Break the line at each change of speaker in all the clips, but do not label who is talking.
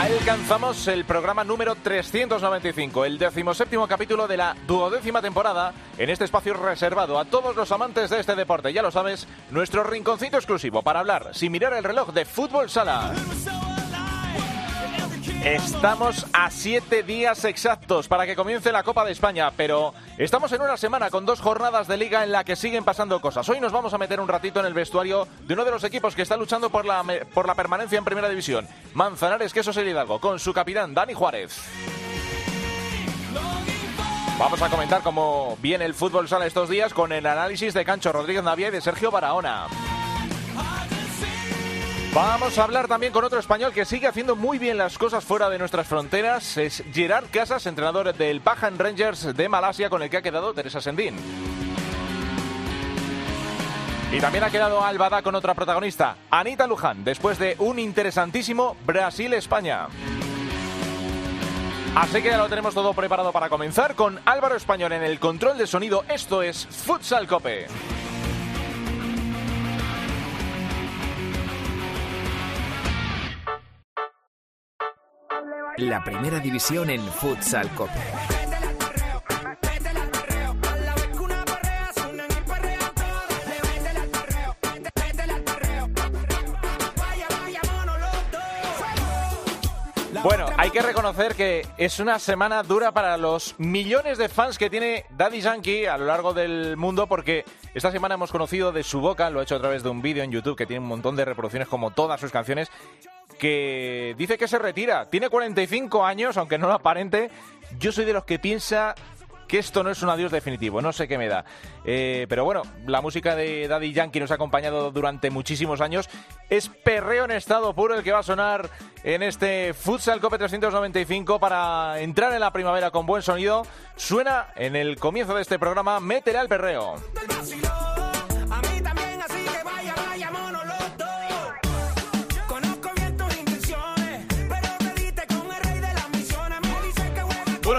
Alcanzamos el programa número 395, el decimoséptimo capítulo de la duodécima temporada, en este espacio reservado a todos los amantes de este deporte. Ya lo sabes, nuestro rinconcito exclusivo para hablar, sin mirar el reloj, de fútbol sala. Estamos a siete días exactos para que comience la Copa de España, pero estamos en una semana con dos jornadas de liga en la que siguen pasando cosas. Hoy nos vamos a meter un ratito en el vestuario de uno de los equipos que está luchando por la, por la permanencia en Primera División, Manzanares Quesos el Hidalgo, con su capitán Dani Juárez. Vamos a comentar cómo viene el fútbol sala estos días con el análisis de Cancho Rodríguez Navia y de Sergio Barahona. Vamos a hablar también con otro español que sigue haciendo muy bien las cosas fuera de nuestras fronteras. Es Gerard Casas, entrenador del Pajan Rangers de Malasia, con el que ha quedado Teresa Sendín. Y también ha quedado Albada con otra protagonista, Anita Luján, después de un interesantísimo Brasil-España. Así que ya lo tenemos todo preparado para comenzar con Álvaro Español en el control de sonido. Esto es Futsal Cope.
La primera división en Futsal Cope.
Bueno, hay que reconocer que es una semana dura para los millones de fans que tiene Daddy Yankee a lo largo del mundo porque esta semana hemos conocido de su boca, lo ha hecho a través de un vídeo en YouTube que tiene un montón de reproducciones como todas sus canciones, que dice que se retira. Tiene 45 años, aunque no lo aparente. Yo soy de los que piensa que esto no es un adiós definitivo, no sé qué me da. Eh, pero bueno, la música de Daddy Yankee nos ha acompañado durante muchísimos años. Es perreo en estado puro el que va a sonar en este Futsal Cope 395 para entrar en la primavera con buen sonido. Suena en el comienzo de este programa, métele al perreo.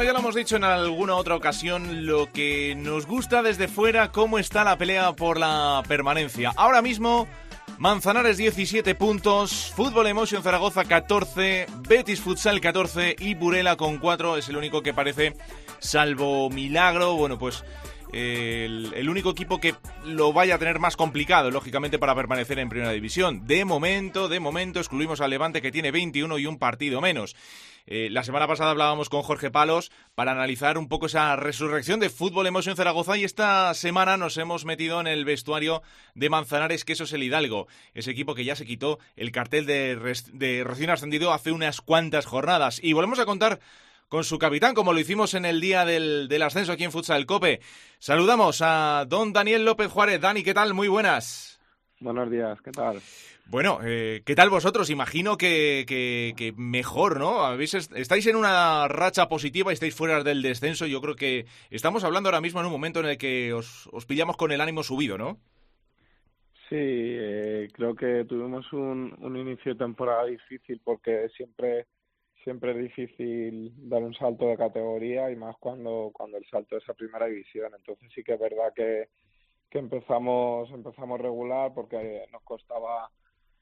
Ya lo hemos dicho en alguna otra ocasión, lo que nos gusta desde fuera, cómo está la pelea por la permanencia. Ahora mismo, Manzanares 17 puntos, Fútbol Emotion Zaragoza 14, Betis Futsal 14 y Burela con 4 es el único que parece, salvo milagro, bueno pues el, único equipo que lo vaya a tener más complicado, lógicamente, para permanecer en Primera División. De momento, de momento, excluimos al Levante que tiene 21 y un partido menos. Eh, la semana pasada hablábamos con Jorge Palos para analizar un poco esa resurrección de Fútbol Emotion Zaragoza y esta semana nos hemos metido en el vestuario de Manzanares Quesos el Hidalgo, ese equipo que ya se quitó el cartel de, de recién ascendido hace unas cuantas jornadas. Y volvemos a contar con su capitán, como lo hicimos en el día del, del ascenso aquí en Futsal Cope. Saludamos a don Daniel López Juárez. Dani, ¿qué tal? Muy buenas.
Buenos días, ¿qué tal?
Bueno, eh, ¿qué tal vosotros? Imagino que, que, que mejor, ¿no? ¿Habéis, estáis en una racha positiva y estáis fuera del descenso. Yo creo que estamos hablando ahora mismo en un momento en el que os, os pillamos con el ánimo subido, ¿no?
Sí, eh, creo que tuvimos un, un inicio de temporada difícil porque siempre siempre es difícil dar un salto de categoría y más cuando cuando el salto es a primera división. Entonces sí que es verdad que que empezamos empezamos regular porque nos costaba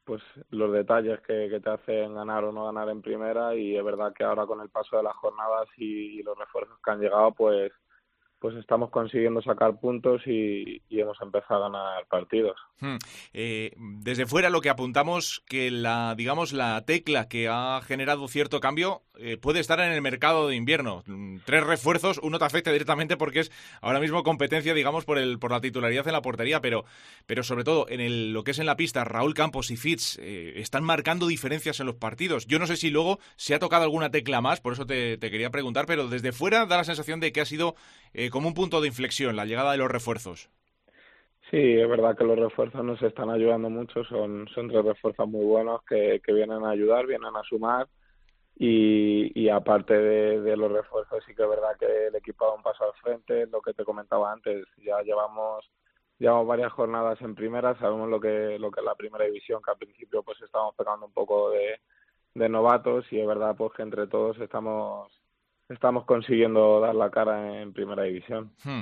pues los detalles que, que, te hacen ganar o no ganar en primera y es verdad que ahora con el paso de las jornadas y, y los refuerzos que han llegado pues pues estamos consiguiendo sacar puntos y, hemos empezado a ganar partidos.
Hmm. Eh, desde fuera lo que apuntamos que la digamos la tecla que ha generado cierto cambio eh, puede estar en el mercado de invierno. Tres refuerzos, uno te afecta directamente porque es ahora mismo competencia, digamos, por el por la titularidad en la portería, pero pero sobre todo en el, lo que es en la pista, Raúl Campos y Fitz eh, están marcando diferencias en los partidos. Yo no sé si luego se ha tocado alguna tecla más, por eso te quería preguntar, pero desde fuera da la sensación de que ha sido eh, como un punto de inflexión la llegada de los refuerzos.
Sí, es verdad que los refuerzos nos están ayudando mucho, son, son tres refuerzos muy buenos que, que vienen a ayudar, vienen a sumar y, y aparte de, de, los refuerzos sí que es verdad que el equipo da un paso al frente, lo que te comentaba antes, ya llevamos llevamos varias jornadas en primera, sabemos lo que lo que es la primera división, que al principio pues estamos pegando un poco de, de novatos y es verdad pues que entre todos estamos estamos consiguiendo dar la cara en primera división.
Hmm.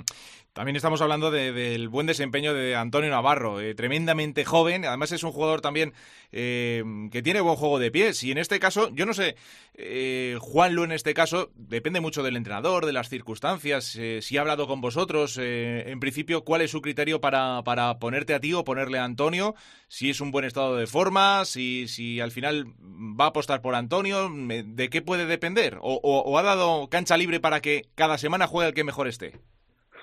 También estamos hablando del buen desempeño de Antonio Navarro, eh, tremendamente joven, además es un jugador también eh, que tiene buen juego de pies y en este caso, yo no sé, eh, Juanlu en este caso, depende mucho del entrenador, de las circunstancias, si ha hablado con vosotros, en principio, ¿cuál es su criterio para, para ponerte a ti o ponerle a Antonio? Si es un buen estado de forma, si, si al final va a apostar por Antonio, ¿de qué puede depender? ¿O, o ha dado cancha libre para que cada semana juegue el que mejor esté?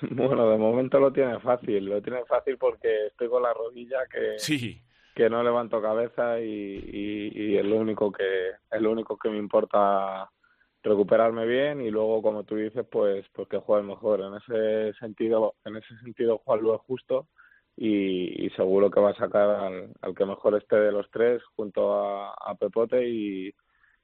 Bueno, de momento lo tiene fácil, lo tiene fácil porque estoy con la rodilla que
sí.
que no levanto cabeza y, y, y es lo único que es lo único que me importa recuperarme bien y luego como tú dices pues pues que juegue mejor en ese sentido en ese sentido lo es justo y, y, seguro que va a sacar al, al, que mejor esté de los tres junto a, a Pepote y,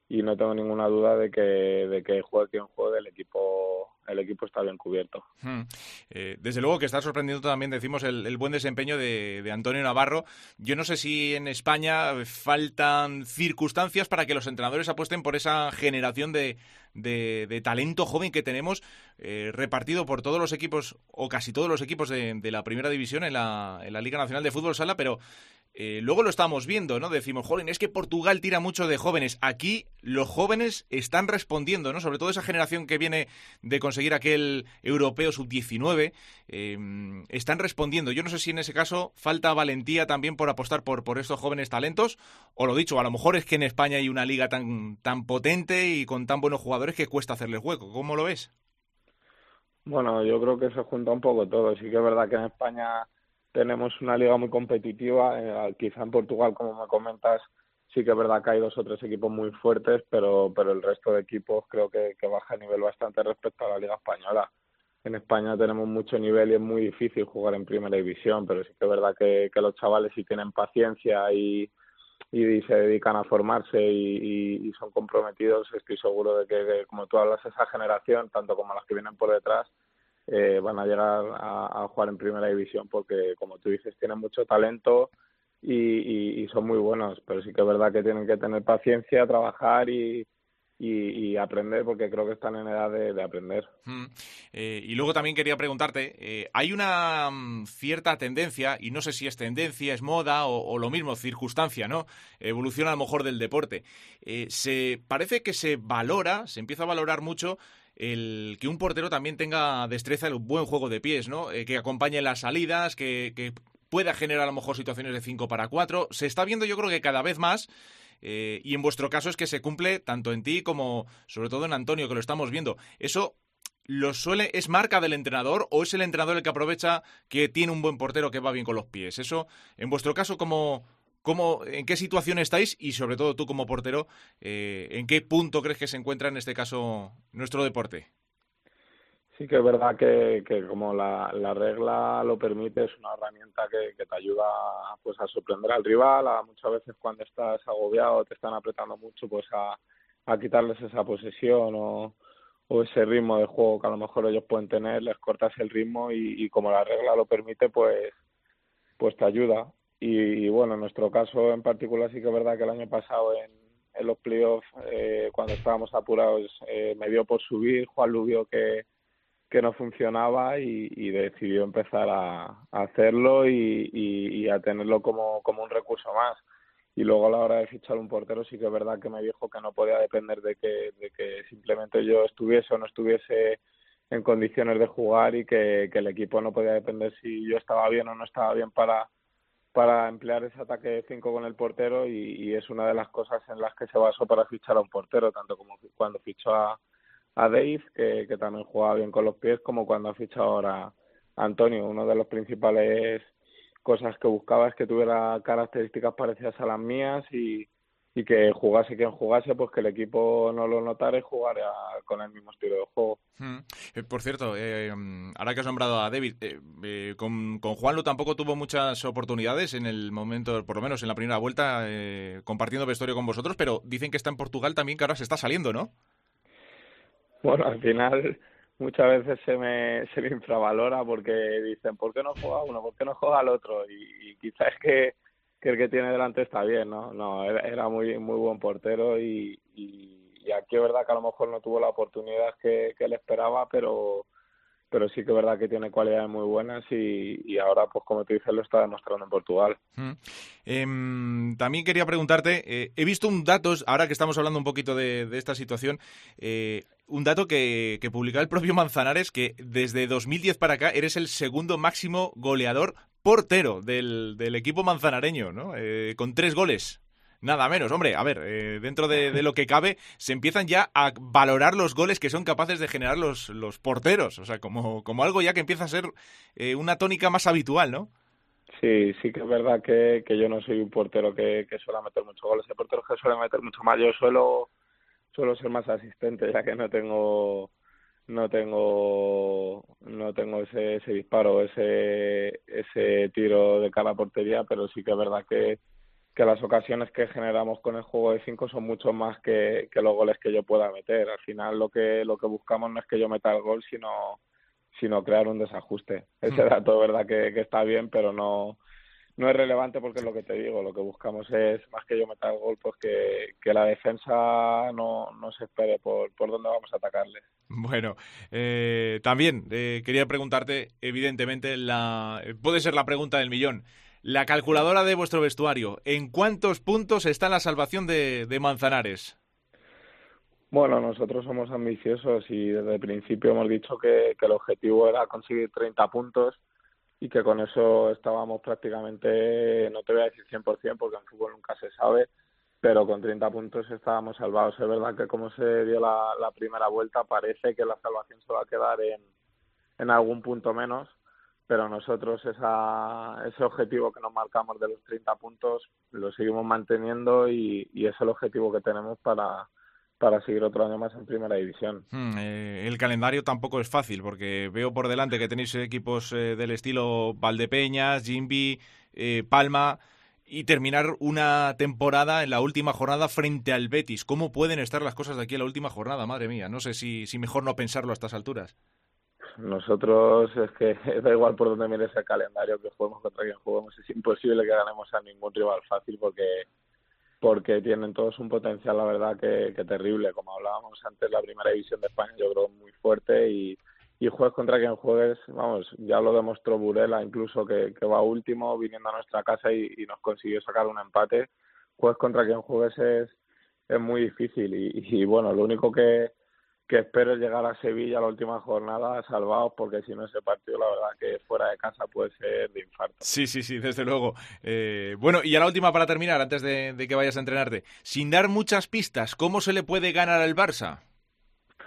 y no tengo ninguna duda de que de que juegue quien juegue el equipo el equipo está bien cubierto.
Hmm. Eh, desde luego que está sorprendiendo también, decimos, el, buen desempeño de, Antonio Navarro. Yo no sé si en España faltan circunstancias para que los entrenadores apuesten por esa generación de, de, talento joven que tenemos eh, repartido por todos los equipos o casi todos los equipos de, de la primera división en la, en la Liga Nacional de Fútbol Sala, pero eh, luego lo estamos viendo, ¿no? Decimos, joven, es que Portugal tira mucho de jóvenes. Aquí los jóvenes están respondiendo, ¿no? Sobre todo esa generación que viene de conseguir aquel europeo sub-19, eh, están respondiendo. Yo no sé si en ese caso falta valentía también por apostar por, por estos jóvenes talentos, o lo dicho, a lo mejor es que en España hay una liga tan, tan potente y con tan buenos jugadores que cuesta hacerle hueco. ¿Cómo lo ves?
Bueno, yo creo que se junta un poco todo. Sí que es verdad que en España tenemos una liga muy competitiva, eh, quizá en Portugal, como me comentas, sí que es verdad que hay dos o tres equipos muy fuertes, pero, pero el resto de equipos creo que, baja a nivel bastante respecto a la liga española. En España tenemos mucho nivel y es muy difícil jugar en primera división, pero sí que es verdad que, los chavales si tienen paciencia y, y se dedican a formarse y son comprometidos, estoy seguro de que, que, como tú hablas, esa generación, tanto como las que vienen por detrás, eh, van a llegar a, a, jugar en primera división porque, como tú dices, tienen mucho talento y, y, son muy buenos, pero sí que es verdad que tienen que tener paciencia, trabajar y, y, aprender porque creo que están en edad de, de aprender.
Mm. Eh, y luego también quería preguntarte, eh, hay una um, cierta tendencia, y no sé si es tendencia, es moda o, o, lo mismo, circunstancia, ¿no? Evolución a lo mejor del deporte. Eh, se parece que se valora, se empieza a valorar mucho el que un portero también tenga destreza, el buen juego de pies, ¿no? Eh, que acompañe las salidas, que, pueda generar a lo mejor situaciones de 5 para 4. Se está viendo yo creo que cada vez más. Eh, y en vuestro caso es que se cumple tanto en ti como sobre todo en Antonio, que lo estamos viendo. Eso lo suele, ¿es marca del entrenador o es el entrenador el que aprovecha que tiene un buen portero que va bien con los pies? Eso, en vuestro caso, ¿cómo, ¿Cómo, ¿En qué situación estáis? Y sobre todo tú como portero, eh, ¿en qué punto crees que se encuentra en este caso nuestro deporte?
Sí que es verdad que, como la, la, regla lo permite, es una herramienta que, te ayuda pues a sorprender al rival, a muchas veces cuando estás agobiado, te están apretando mucho, pues a, a quitarles esa posesión o, o ese ritmo de juego que a lo mejor ellos pueden tener, les cortas el ritmo y, y como la regla lo permite, pues pues te ayuda y, bueno, en nuestro caso en particular sí que es verdad que el año pasado en, los playoffs, eh, cuando estábamos apurados, eh, me dio por subir, Juan Lubio que, que no funcionaba y, decidió empezar a, hacerlo y, a tenerlo como, como un recurso más. Y luego a la hora de fichar un portero sí que es verdad que me dijo que no podía depender de que, de que simplemente yo estuviese o no estuviese en condiciones de jugar y que el equipo no podía depender si yo estaba bien o no estaba bien para para emplear ese ataque de cinco con el portero y, es una de las cosas en las que se basó para fichar a un portero, tanto como cuando fichó a, Dave, que, también jugaba bien con los pies, como cuando ha fichado ahora Antonio. Una de las principales cosas que buscaba es que tuviera características parecidas a las mías y, y que jugase quien jugase, pues que el equipo no lo notara y jugara con el mismo estilo de juego.
Hmm. Eh, por cierto, eh, ahora que has nombrado a David, eh, eh, con, con Juanlo tampoco tuvo muchas oportunidades en el momento, por lo menos en la primera vuelta, compartiendo vestuario con vosotros, pero dicen que está en Portugal también, que ahora se está saliendo, ¿no?
Bueno, al final muchas veces se me, se me infravalora porque dicen, ¿por qué no juega uno? ¿Por qué no juega el otro? Y, y quizás es que que el que tiene delante está bien, ¿no? No, era, muy muy buen portero y, y, aquí es verdad que a lo mejor no tuvo la oportunidad que, que él esperaba, pero pero sí que es verdad que tiene cualidades muy buenas y, y ahora, pues como te dices, lo está demostrando en Portugal.
Mm. Eh, también quería preguntarte, eh, he visto un dato, ahora que estamos hablando un poquito de, de esta situación, eh, un dato que, que publicaba el propio Manzanares, que desde 2010 para acá eres el segundo máximo goleador portero del, del equipo manzanareño, ¿no? Eh, con tres goles. Nada menos, hombre, a ver, eh, dentro de, lo que cabe, se empiezan ya a valorar los goles que son capaces de generar los, los porteros, o sea, como, como algo ya que empieza a ser eh, una tónica más habitual, ¿no?
Sí, sí que es verdad que, que yo no soy un portero que, que suele meter muchos goles, hay porteros que suelen meter mucho más, yo suelo, suelo ser más asistente, ya que no tengo no tengo no tengo ese, ese disparo ese ese tiro de cara a portería pero sí que es verdad que, que las ocasiones que generamos con el juego de cinco son mucho más que, que los goles que yo pueda meter al final lo que lo que buscamos no es que yo meta el gol sino sino crear un desajuste ese mm. dato verdad que, que está bien pero no no es relevante porque es lo que te digo, lo que buscamos es, más que yo meter el gol, pues que, que la defensa no, no se espere por, por dónde vamos a atacarle.
Bueno, eh, también eh, quería preguntarte, evidentemente, la puede ser la pregunta del millón. La calculadora de vuestro vestuario, ¿en cuántos puntos está la salvación de, de Manzanares?
Bueno, nosotros somos ambiciosos y desde el principio hemos dicho que, el objetivo era conseguir 30 puntos y que con eso estábamos prácticamente, no te voy a decir 100% porque en fútbol nunca se sabe, pero con 30 puntos estábamos salvados. Es verdad que como se dio la, la primera vuelta parece que la salvación se va a quedar en, en algún punto menos, pero nosotros esa, ese objetivo que nos marcamos de los 30 puntos lo seguimos manteniendo y, y es el objetivo que tenemos para, para seguir otro año más en primera división.
Hmm, eh, el calendario tampoco es fácil porque veo por delante que tenéis equipos eh, del estilo Valdepeñas, Jimby, eh, Palma y terminar una temporada en la última jornada frente al Betis. ¿Cómo pueden estar las cosas de aquí en la última jornada? Madre mía, no sé si mejor no pensarlo a estas alturas.
Nosotros es que da igual por dónde mires el calendario que juguemos contra quien juguemos, es imposible que ganemos a ningún rival fácil porque porque tienen todos un potencial, la verdad, que, terrible. Como hablábamos antes, la primera división de España yo creo muy fuerte y, y juegues contra quien juegues, vamos, ya lo demostró Burela incluso que, va último viniendo a nuestra casa y, y, nos consiguió sacar un empate. Juegues contra quien juegues es, es muy difícil y, y bueno, lo único que, que espero llegar a Sevilla la última jornada salvados porque si no ese partido la verdad que fuera de casa puede ser de infarto.
Sí, sí, sí, desde luego. Eh, bueno, y a la última para terminar, antes de, de, que vayas a entrenarte, sin dar muchas pistas, ¿cómo se le puede ganar al Barça?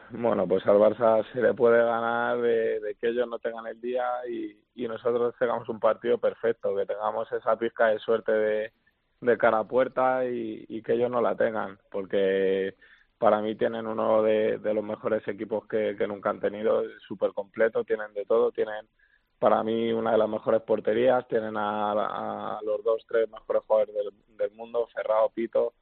Bueno, pues al Barça se le puede ganar de, de que ellos no tengan el día y, y, nosotros tengamos un partido perfecto, que tengamos esa pizca de suerte de, de cara a puerta y, y que ellos no la tengan, porque para mí tienen uno de, los mejores equipos que, nunca han tenido, súper completo, tienen de todo, tienen para mí una de las mejores porterías, tienen a, los dos, tres mejores jugadores del, del mundo, Ferrao, Pito,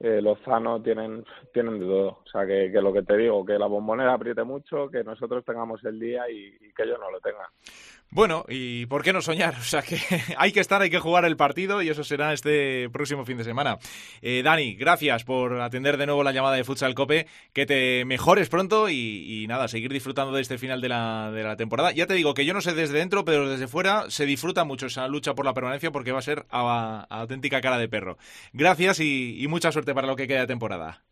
eh, Lozano, tienen, tienen de todo. O sea, que, que, lo que te digo, que la bombonera apriete mucho, que nosotros tengamos el día y, y que ellos no lo tengan.
Bueno, y por qué no soñar, o sea que hay que estar, hay que jugar el partido y eso será este próximo fin de semana. Eh, Dani, gracias por atender de nuevo la llamada de Futsal Cope, que te mejores pronto y, nada, seguir disfrutando de este final de la, de la temporada. Ya te digo que yo no sé desde dentro, pero desde fuera se disfruta mucho esa lucha por la permanencia porque va a ser a auténtica cara de perro. Gracias y, y mucha suerte para lo que queda de temporada.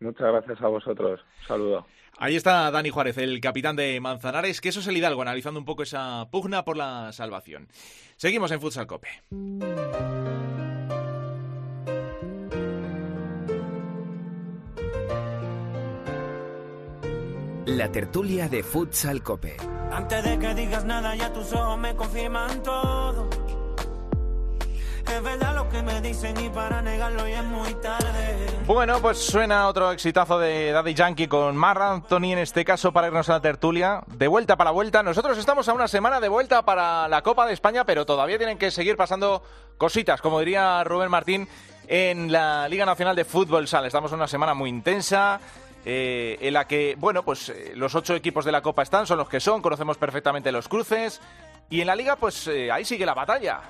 Muchas gracias a vosotros. Un saludo.
Ahí está Dani Juárez, el capitán de Manzanares, que eso es el Hidalgo, analizando un poco esa pugna por la salvación. Seguimos en Futsal Cope.
La tertulia de Futsal Cope.
Antes de que digas nada, ya tus ojos me confirman todo.
Bueno, pues suena otro exitazo de Daddy Yankee con Mar Anthony, en este caso para irnos a la tertulia. De vuelta para vuelta. Nosotros estamos a una semana de vuelta para la Copa de España, pero todavía tienen que seguir pasando cositas, como diría Rubén Martín, en la Liga Nacional de Fútbol Sal. Estamos en una semana muy intensa. Eh, en la que, bueno, pues eh, los ocho equipos de la Copa están, son los que son, conocemos perfectamente los cruces. Y en la liga, pues eh, ahí sigue la batalla.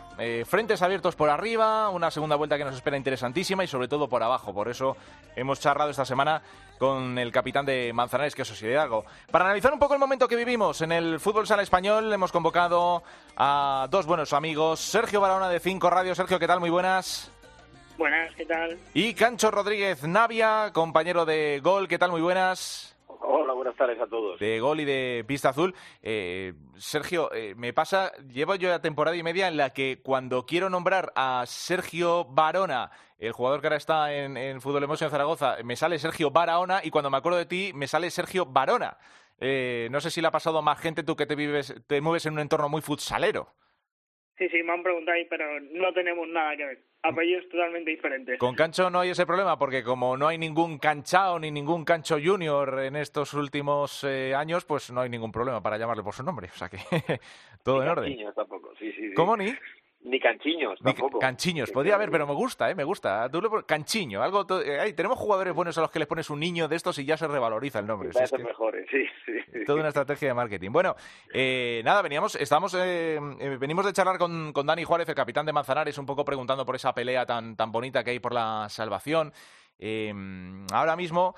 frentes abiertos por arriba, una segunda vuelta que nos espera interesantísima y sobre todo por abajo. Por eso hemos charlado esta semana con el capitán de Manzanares, que es algo. Para analizar un poco el momento que vivimos en el fútbol sala español, hemos convocado a dos buenos amigos. Sergio Barahona de Cinco Radio. Sergio, ¿qué tal? Muy buenas.
Buenas, ¿qué tal?
Y Cancho Rodríguez Navia, compañero de Gol, ¿qué tal? Muy buenas.
Hola, buenas tardes a todos.
De Gol y de Pista Azul. Eh, Sergio, eh, me pasa, llevo yo ya temporada y media en la que cuando quiero nombrar a Sergio Barona, el jugador que ahora está en, Fútbol Emotion Zaragoza, me sale Sergio Barahona y cuando me acuerdo de ti me sale Sergio Barona. Eh, no sé si le ha pasado a más gente tú que te, vives, te mueves en un entorno muy futsalero.
Sí, sí, me han preguntado ahí, pero no tenemos nada que ver. Apellidos totalmente diferentes.
Con Cancho no hay ese problema, porque como no hay ningún Canchao ni ningún Cancho Junior en estos últimos eh, años, pues no hay ningún problema para llamarle por su nombre. O sea que todo en orden.
tampoco, sí, sí,
¿Cómo ni?
Ni canchiños, tampoco.
canchiños, podría haber, pero me gusta, ¿eh? Me gusta. Tú canchiño, algo... Eh, tenemos jugadores buenos a los que les pones un niño de estos y ya se revaloriza el nombre.
Es mejores, sí, sí.
Toda una estrategia de marketing. Bueno, eh, nada, veníamos, estamos, eh, venimos de charlar con, con Dani Juárez, el capitán de Manzanares, un poco preguntando por esa pelea tan, tan bonita que hay por la salvación. ahora mismo...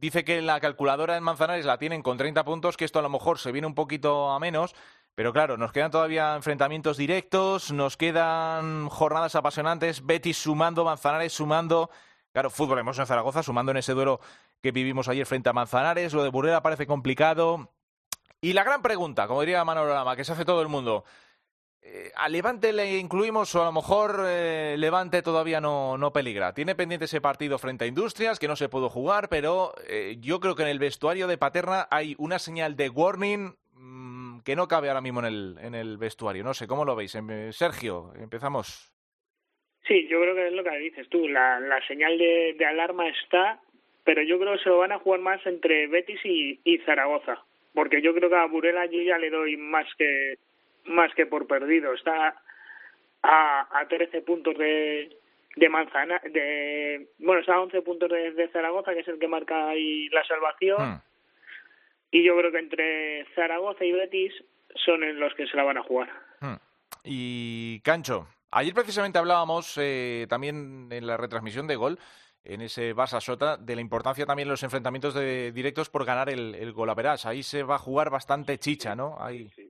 Dice que la calculadora en Manzanares la tienen con 30 puntos, que esto a lo mejor se viene un poquito a menos, pero claro, nos quedan todavía enfrentamientos directos, nos quedan jornadas apasionantes, Betis sumando, Manzanares sumando, claro, fútbol hemos en Zaragoza sumando en ese duelo que vivimos ayer frente a Manzanares, lo de Burela parece complicado. Y la gran pregunta, como diría Manolo Lama, que se hace todo el mundo, eh, ¿a Levante le incluimos o a lo mejor eh, Levante todavía no, no, peligra? Tiene pendiente ese partido frente a Industrias, que no se pudo jugar, pero eh, yo creo que en el vestuario de Paterna hay una señal de warning que no cabe ahora mismo en el, en el vestuario. No sé, ¿cómo lo veis? Em, Sergio, empezamos.
Sí, yo creo que es lo que dices tú. La, la señal de, alarma está, pero yo creo que se lo van a jugar más entre Betis y, y Zaragoza. Porque yo creo que a Burela yo ya le doy más que más que por perdido. Está a, a 13 puntos de, de Manzana, de bueno, está a 11 puntos de, Zaragoza, que es el que marca ahí la salvación. Hmm. Y yo creo que entre Zaragoza y Betis son en los que se la van a jugar.
Hmm. Y Cancho, ayer precisamente hablábamos eh, también en la retransmisión de gol, en ese Barça Sota, de la importancia también de los enfrentamientos de directos por ganar el, el gol a verás. Ahí se va a jugar bastante chicha, ¿no? Ahí...
Sí,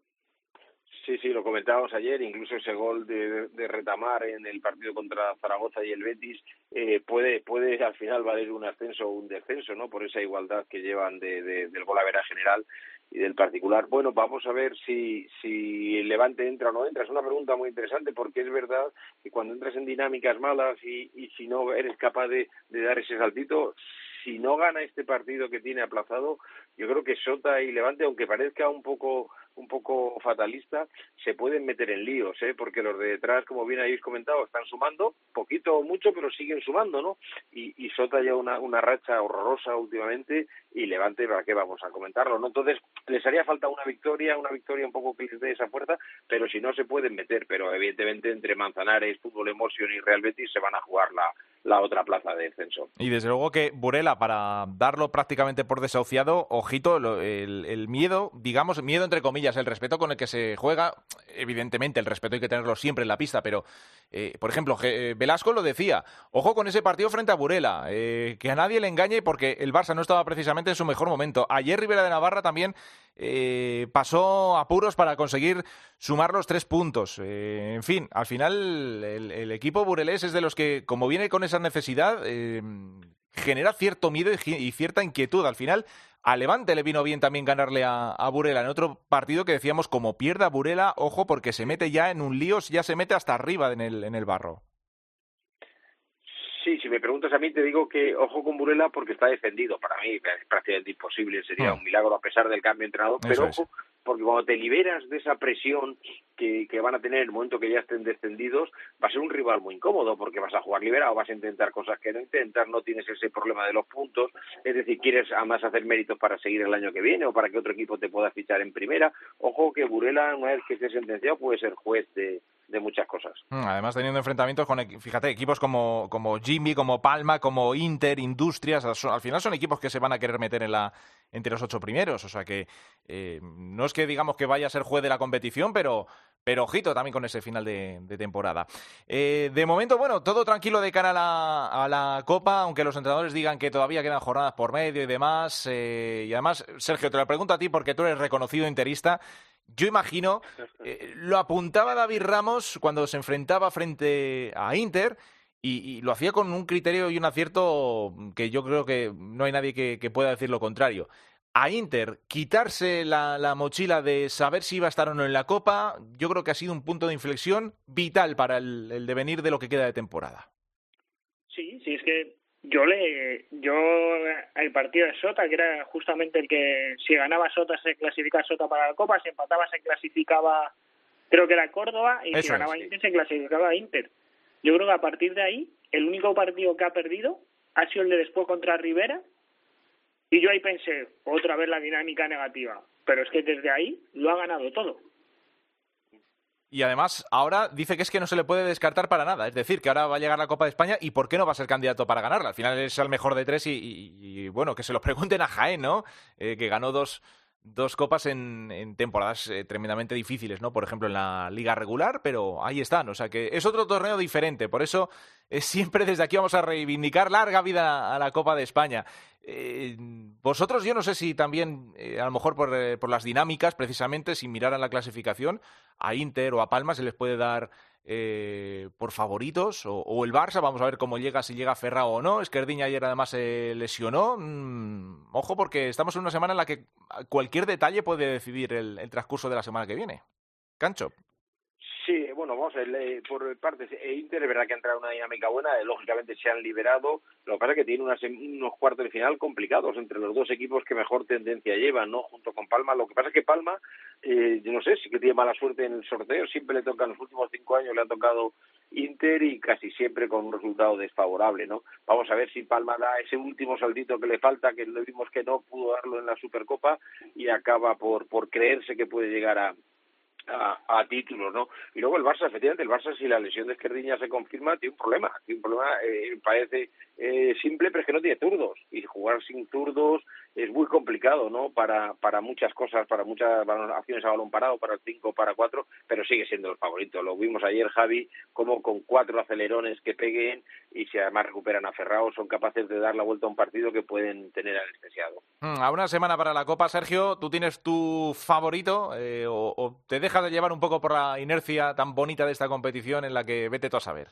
sí, lo comentábamos ayer, incluso ese gol de, de retamar en el partido contra Zaragoza y el Betis eh, puede, puede al final valer un ascenso o un descenso, ¿no? Por esa igualdad que llevan de, de, del gol a vera general y del particular. Bueno, vamos a ver si, si el Levante entra o no entra. Es una pregunta muy interesante porque es verdad que cuando entras en dinámicas malas y, y si no eres capaz de dar ese saltito, si no gana este partido que tiene aplazado, yo creo que Sota y Levante, aunque parezca un poco un poco fatalista, se pueden meter en líos, ¿eh? porque los de detrás, como bien habéis comentado, están sumando, poquito o mucho, pero siguen sumando, ¿no? Y, y Sota ya una, una racha horrorosa últimamente y Levante, ¿para qué vamos a comentarlo? ¿no? Entonces, les haría falta una victoria, una victoria un poco que les dé esa fuerza, pero si no se pueden meter, pero evidentemente entre Manzanares, Fútbol Emotion y Real Betis se van a jugar la, la otra plaza de descenso.
Y desde luego que Burela, para darlo prácticamente por desahuciado, ojito, el, el miedo, digamos, miedo entre comillas, el respeto con el que se juega, evidentemente el respeto hay que tenerlo siempre en la pista, pero, eh, por ejemplo, eh, Velasco lo decía, ojo con ese partido frente a Burela, eh, que a nadie le engañe porque el Barça no estaba precisamente en su mejor momento. Ayer Rivera de Navarra también pasó apuros para conseguir sumar los tres puntos. en fin, al final el, equipo burelés es de los que, como viene con esa necesidad, genera cierto miedo y, cierta inquietud. Al final, a Levante le vino bien también ganarle a, Burela en otro partido que decíamos, como pierda Burela, ojo, porque se mete ya en un lío, ya se mete hasta arriba en el, en el barro.
Sí, si me preguntas a mí, te digo que ojo con Burela porque está defendido. Para mí es prácticamente imposible, sería hmm. un milagro a pesar del cambio de entrenador, pero ojo porque cuando te liberas de esa presión que, que, van a tener en el momento que ya estén descendidos, va a ser un rival muy incómodo, porque vas a jugar liberado, vas a intentar cosas que no intentas, no tienes ese problema de los puntos, es decir, quieres además hacer méritos para seguir el año que viene o para que otro equipo te pueda fichar en primera. Ojo que Burela, una vez que esté sentenciado, puede ser juez de, de muchas cosas.
Mm, además, teniendo enfrentamientos con, fíjate, equipos como, como Jimmy, como Palma, como Inter, Industrias, al final son equipos que se van a querer meter en la, entre los ocho primeros. O sea que eh, no es que digamos que vaya a ser juez de la competición, pero, pero ojito también con ese final de, temporada. Eh, de momento, bueno, todo tranquilo de cara a la, a la, Copa, aunque los entrenadores digan que todavía quedan jornadas por medio y demás. Eh, y además, Sergio, te lo pregunto a ti porque tú eres reconocido interista. Yo imagino, eh, lo apuntaba David Ramos cuando se enfrentaba frente a Inter y, lo hacía con un criterio y un acierto que yo creo que no hay nadie que, pueda decir lo contrario. A Inter, quitarse la, mochila de saber si iba a estar o no en la Copa, yo creo que ha sido un punto de inflexión vital para el devenir de lo que queda de temporada.
Sí, sí, es que yo le, yo el partido de Sota, que era justamente el que si ganaba Sota se clasificaba Sota para la Copa, si empataba se clasificaba, creo que era Córdoba, y si ganaba Inter se clasificaba Inter. Yo creo que a partir de ahí, el único partido que ha perdido ha sido el de después contra Rivera, y yo ahí pensé, otra vez la dinámica negativa, pero es que desde ahí lo ha ganado todo.
Y además, ahora dice que es que no se le puede descartar para nada. Es decir, que ahora va a llegar la Copa de España y ¿por qué no va a ser candidato para ganarla? Al final es el mejor de tres y, bueno, que se lo pregunten a Jaén, ¿no? Eh, que ganó dos, dos copas en, temporadas eh, tremendamente difíciles, ¿no? Por ejemplo, en la liga regular, pero ahí están. O sea que es otro torneo diferente. Por eso eh, siempre desde aquí vamos a reivindicar larga vida a la Copa de España. Eh, vosotros, yo no sé si también, a lo mejor por, por, las dinámicas, precisamente, sin mirar a la clasificación, a Inter o a Palma se les puede dar eh, por favoritos o, el Barça, vamos a ver cómo llega, si llega Ferrao o no. Esquerdiña ayer además se lesionó. Mm, ojo porque estamos en una semana en la que cualquier detalle puede decidir el, el transcurso de la semana que viene. Cancho.
Vamos a ver, por partes, e Inter es verdad que ha entrado en una dinámica buena, eh, lógicamente se han liberado, lo que pasa es que tiene unos cuartos de final complicados entre los dos equipos que mejor tendencia llevan, ¿no? Junto con Palma, lo que pasa es que Palma, eh, yo no sé, sí que tiene mala suerte en el sorteo, siempre le toca, en los últimos cinco años le ha tocado Inter y casi siempre con un resultado desfavorable, ¿no? Vamos a ver si Palma da ese último saltito que le falta, que le vimos que no pudo darlo en la Supercopa y acaba por, por creerse que puede llegar a, a, a, títulos, ¿no? Y luego el Barça, efectivamente, el Barça, si la lesión de Esquerdiña se confirma, tiene un problema. Tiene un problema, eh, parece eh, simple, pero es que no tiene zurdos. Y jugar sin zurdos es muy complicado, ¿no? Para, para muchas cosas, para muchas acciones a balón parado, para el 5, para 4, pero sigue siendo el favorito. Lo vimos ayer, Javi, como con cuatro acelerones que peguen y si además recuperan a Ferrao, son capaces de dar la vuelta a un partido que pueden tener anestesiado.
Mm, a una semana para la Copa, Sergio, ¿tú tienes tu favorito eh, o, o te dejas de llevar un poco por la inercia tan bonita de esta competición en la que vete tú a saber?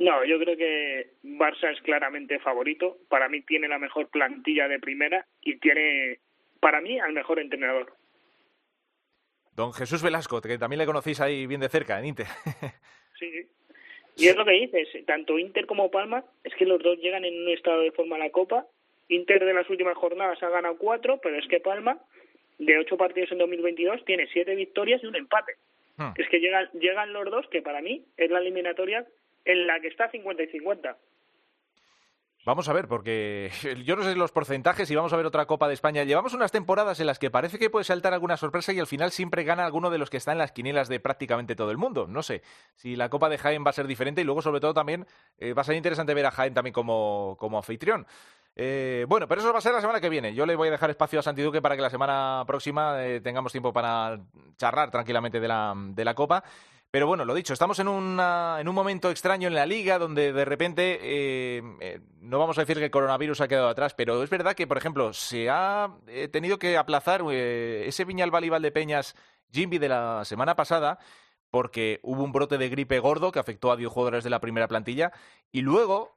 No, yo creo que Barça es claramente favorito. Para mí tiene la mejor plantilla de primera y tiene, para mí, al mejor entrenador.
Don Jesús Velasco, que también le conocéis ahí bien de cerca, en Inter.
sí, y es lo que dices, tanto Inter como Palma, es que los dos llegan en un estado de forma a la Copa. Inter de las últimas jornadas ha ganado cuatro, pero es que Palma, de ocho partidos en 2022, tiene siete victorias y un empate. Hmm. Es que llegan, llegan los dos, que para mí es la eliminatoria en la que está 50 y 50.
Vamos a ver, porque yo no sé los porcentajes y vamos a ver otra Copa de España. Llevamos unas temporadas en las que parece que puede saltar alguna sorpresa y al final siempre gana alguno de los que está en las quinielas de prácticamente todo el mundo. No sé si la Copa de Jaén va a ser diferente y luego sobre todo también eh, va a ser interesante ver a Jaén también como, como anfitrión. Eh, bueno, pero eso va a ser la semana que viene. Yo le voy a dejar espacio a Santiduque para que la semana próxima eh, tengamos tiempo para charlar tranquilamente de la, de la Copa. Pero bueno, lo dicho, estamos en, en un momento extraño en la liga donde de repente, eh, eh, no vamos a decir que el coronavirus ha quedado atrás, pero es verdad que, por ejemplo, se ha eh, tenido que aplazar ese Viñal de Peñas Jimby de la semana pasada porque hubo un brote de gripe gordo que afectó a 10 jugadores de la primera plantilla y luego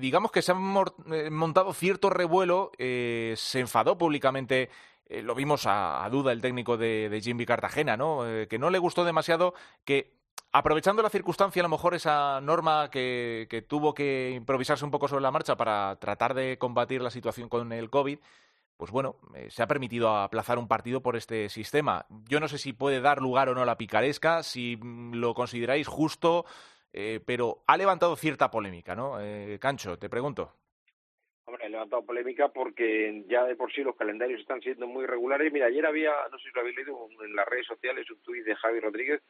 digamos que se ha montado cierto revuelo, se enfadó públicamente eh, lo vimos a, duda el técnico de, de Jimmy Cartagena, ¿no? Eh, que no le gustó demasiado que aprovechando la circunstancia, a lo mejor esa norma que, tuvo que improvisarse un poco sobre la marcha para tratar de combatir la situación con el COVID, pues bueno, eh, se ha permitido aplazar un partido por este sistema. Yo no sé si puede dar lugar o no a la picaresca, si mm, lo consideráis justo, pero ha levantado cierta polémica, ¿no? Eh, Cancho, te pregunto.
Hombre, ha levantado polémica porque ya de por sí los calendarios están siendo muy regulares. Mira, ayer había, no sé si lo habéis leído en las redes sociales, un tuit de Javi Rodríguez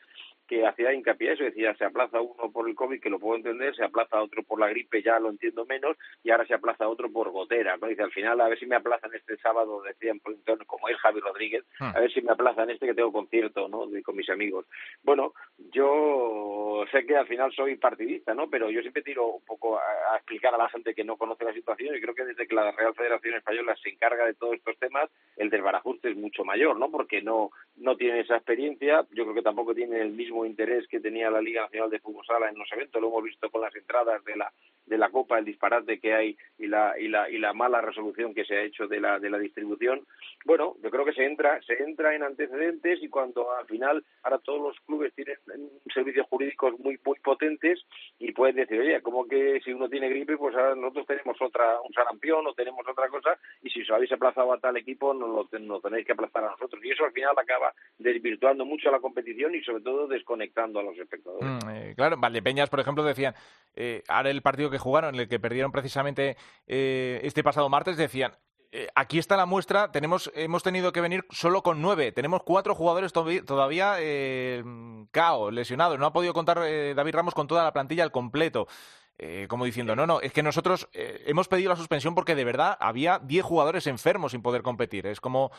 que hacía hincapié eso, decía, se aplaza uno por el COVID, que lo puedo entender, se aplaza otro por la gripe, ya lo entiendo menos, y ahora se aplaza otro por gotera, ¿no? Dice, al final, a ver si me aplazan este sábado, decían, como es Javi Rodríguez, hmm. a ver si me aplazan este que tengo concierto, ¿no?, con mis amigos. Bueno, yo sé que al final soy partidista, ¿no?, pero yo siempre tiro un poco a, explicar a la gente que no conoce la situación, y creo que desde que la Real Federación Española se encarga de todos estos temas, el desbarajuste es mucho mayor, ¿no?, porque no, no tiene esa experiencia, yo creo que tampoco tiene el mismo interés que tenía la Liga Nacional de Fútbol Sala en los eventos, lo hemos visto con las entradas de la de la Copa, el disparate que hay y la, y la, y la mala resolución que se ha hecho de la, de la distribución. Bueno, yo creo que se entra, se entra en antecedentes y cuando al final ahora todos los clubes tienen servicios jurídicos muy, muy potentes y pueden decir, oye, como que si uno tiene gripe, pues ahora nosotros tenemos otra, sarampión o tenemos otra cosa y si os habéis aplazado a tal equipo, no lo, no tenéis que aplazar a nosotros. Y eso al final acaba desvirtuando mucho la competición y sobre todo desconectando a los espectadores.
Mm, eh, claro, Valdepeñas, por ejemplo, decían, eh, ahora el partido que jugaron, en el que perdieron precisamente eh, este pasado martes, decían, eh, aquí está la muestra, tenemos, hemos tenido que venir solo con nueve, tenemos cuatro jugadores todavía eh, cao, lesionados, no ha podido contar David Ramos con toda la plantilla al completo. Como diciendo, no, no, es que nosotros hemos pedido la suspensión porque de verdad había diez jugadores enfermos sin poder competir. Es como...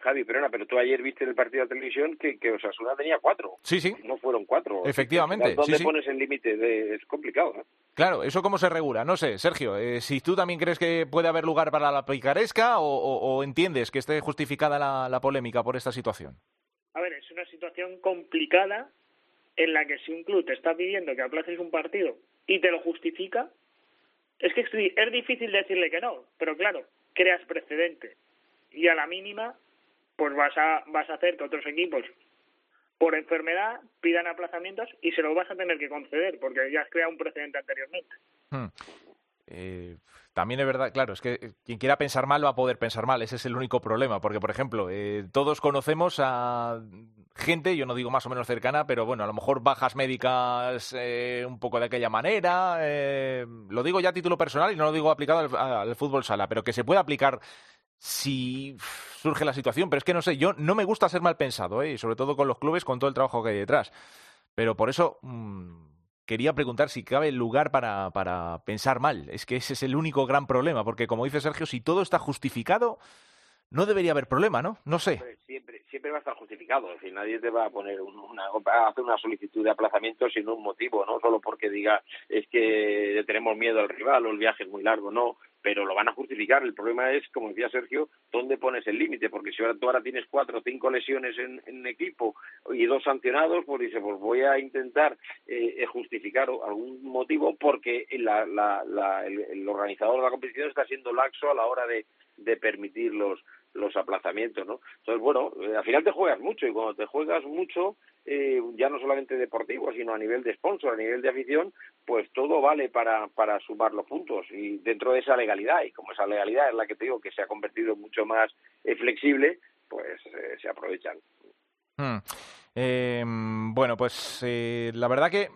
Javi, perdona, pero tú ayer viste en el partido de televisión que, que Osasuna tenía cuatro.
Sí, sí.
No fueron cuatro.
Efectivamente.
¿Dónde pones el límite? Es complicado, ¿no?
Claro, ¿eso cómo se regula? No sé, Sergio, eh, si tú también crees que puede haber lugar para la picaresca o, entiendes que esté justificada la, la polémica por esta situación.
A ver, es una situación complicada en la que si un club te está pidiendo que aplaces un partido y te lo justifica, es que es difícil decirle que no, pero claro, creas precedente. Y a la mínima pues vas a, vas a hacer que otros equipos por enfermedad pidan aplazamientos y se los vas a tener que conceder porque ya has creado un precedente anteriormente. Hmm.
Eh, también es verdad, claro, es que quien quiera pensar mal va a poder pensar mal, ese es el único problema, porque por ejemplo, eh, todos conocemos a gente, yo no digo más o menos cercana, pero bueno, a lo mejor bajas médicas eh, un poco de aquella manera, lo digo ya a título personal y no lo digo aplicado al, fútbol sala, pero que se puede aplicar si surge la situación. Pero es que no sé, yo no me gusta ser mal pensado, ¿eh? y sobre todo con los clubes, con todo el trabajo que hay detrás. Pero por eso mm, quería preguntar si cabe lugar para, para pensar mal. Es que ese es el único gran problema, porque como dice Sergio, si todo está justificado, no debería haber problema, ¿no? No sé.
Siempre, siempre va a estar justificado. Es decir, nadie te va a poner una, a hacer una solicitud de aplazamiento sin un motivo, no solo porque diga es que tenemos miedo al rival o el viaje es muy largo, no pero lo van a justificar. El problema es, como decía Sergio, dónde pones el límite, porque si ahora tú ahora tienes cuatro o cinco lesiones en, equipo y dos sancionados, pues dice, pues voy a intentar eh, justificar algún motivo porque la, la, la, el, organizador de la competición está siendo laxo a la hora de, de permitir los, los aplazamientos, ¿no? Entonces, bueno, eh, al final te juegas mucho y cuando te juegas mucho, eh, ya no solamente deportivo, sino a nivel de sponsor, a nivel de afición, pues todo vale para, para sumar los puntos y dentro de esa legalidad, y como esa legalidad es la que te digo que se ha convertido mucho más eh, flexible, pues se aprovechan.
Hmm. Em, bueno, pues la verdad que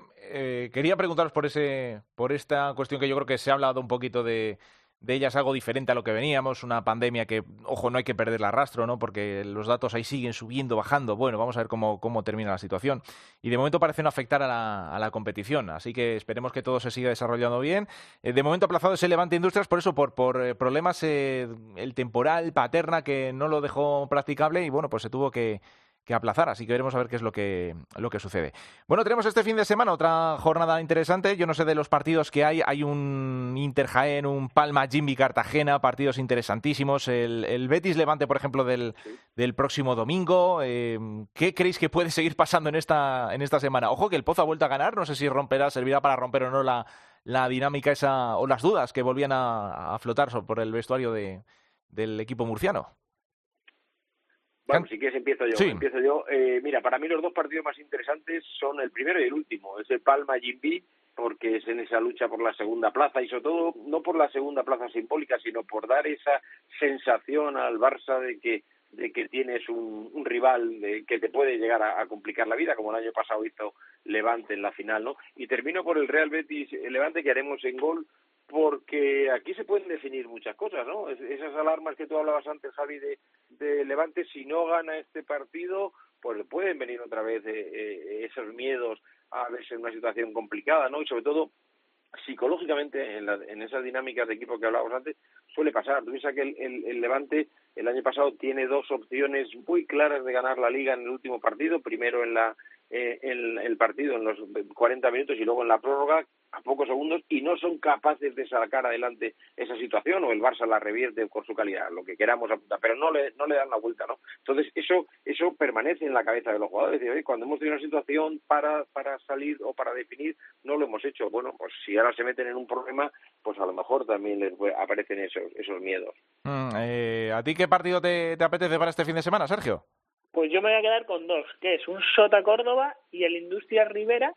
quería preguntaros por ese, por esta cuestión que yo creo que se ha hablado un poquito de, de ellas algo diferente a lo que veníamos, una pandemia que, ojo, no hay que perder el rastro, ¿no? Porque los datos ahí siguen subiendo, bajando. Bueno, vamos a ver cómo, cómo termina la situación. Y de momento parece no afectar a la, a la competición, así que esperemos que todo se siga desarrollando bien. Eh, de momento aplazado ese Levante Industrias, por eso, por, por eh, problemas, eh, el temporal, Paterna, que no lo dejó practicable y bueno, pues se tuvo que que aplazar, así que veremos a ver qué es lo que, lo que sucede. Bueno, tenemos este fin de semana otra jornada interesante, yo no sé de los partidos que hay, hay un Inter Jaén, un Palma Jimmy Cartagena, partidos interesantísimos, el, el Betis Levante, por ejemplo, del, del próximo domingo, eh, ¿qué creéis que puede seguir pasando en esta, en esta semana? Ojo que el Pozo ha vuelto a ganar, no sé si romperá, servirá para romper o no la, la dinámica esa, o las dudas que volvían a, a flotar por el vestuario de, del equipo murciano.
Bueno, si quieres empiezo yo. Empiezo yo. Eh, mira, para mí los dos partidos más interesantes son el primero y el último. Es el Palma Jimbi porque es en esa lucha por la segunda plaza y sobre todo no por la segunda plaza simbólica, sino por dar esa sensación al Barça de que de que tienes un, un rival de, que te puede llegar a, a, complicar la vida, como el año pasado hizo Levante en la final, ¿no? Y termino por el Real Betis Levante que haremos en gol, porque aquí se pueden definir muchas cosas, ¿no? esas alarmas que tú hablabas antes, Javi, de, Levante, si no gana este partido, pues pueden venir otra vez eh, eh, esos miedos a verse en una situación complicada, ¿no? Y sobre todo, psicológicamente, en, la, en esas dinámicas de equipo que hablábamos antes, suele pasar. Tú piensas que el, el, el, Levante el año pasado tiene dos opciones muy claras de ganar la liga en el último partido, primero en la eh, en el partido en los 40 minutos y luego en la prórroga a pocos segundos y no son capaces de sacar adelante esa situación o el Barça la revierte con su calidad, lo que queramos apuntar, pero no le, no le dan la vuelta, ¿no? Entonces eso eso permanece en la cabeza de los jugadores, decir, cuando hemos tenido una situación para, para salir o para definir, no lo hemos hecho. Bueno, pues si ahora se meten en un problema, pues a lo mejor también les aparecen esos, esos miedos.
Mm, eh, ¿A ti qué partido te, te apetece para este fin de semana, Sergio?
Pues yo me voy a quedar con dos, que es un Sota Córdoba y el Industria Rivera,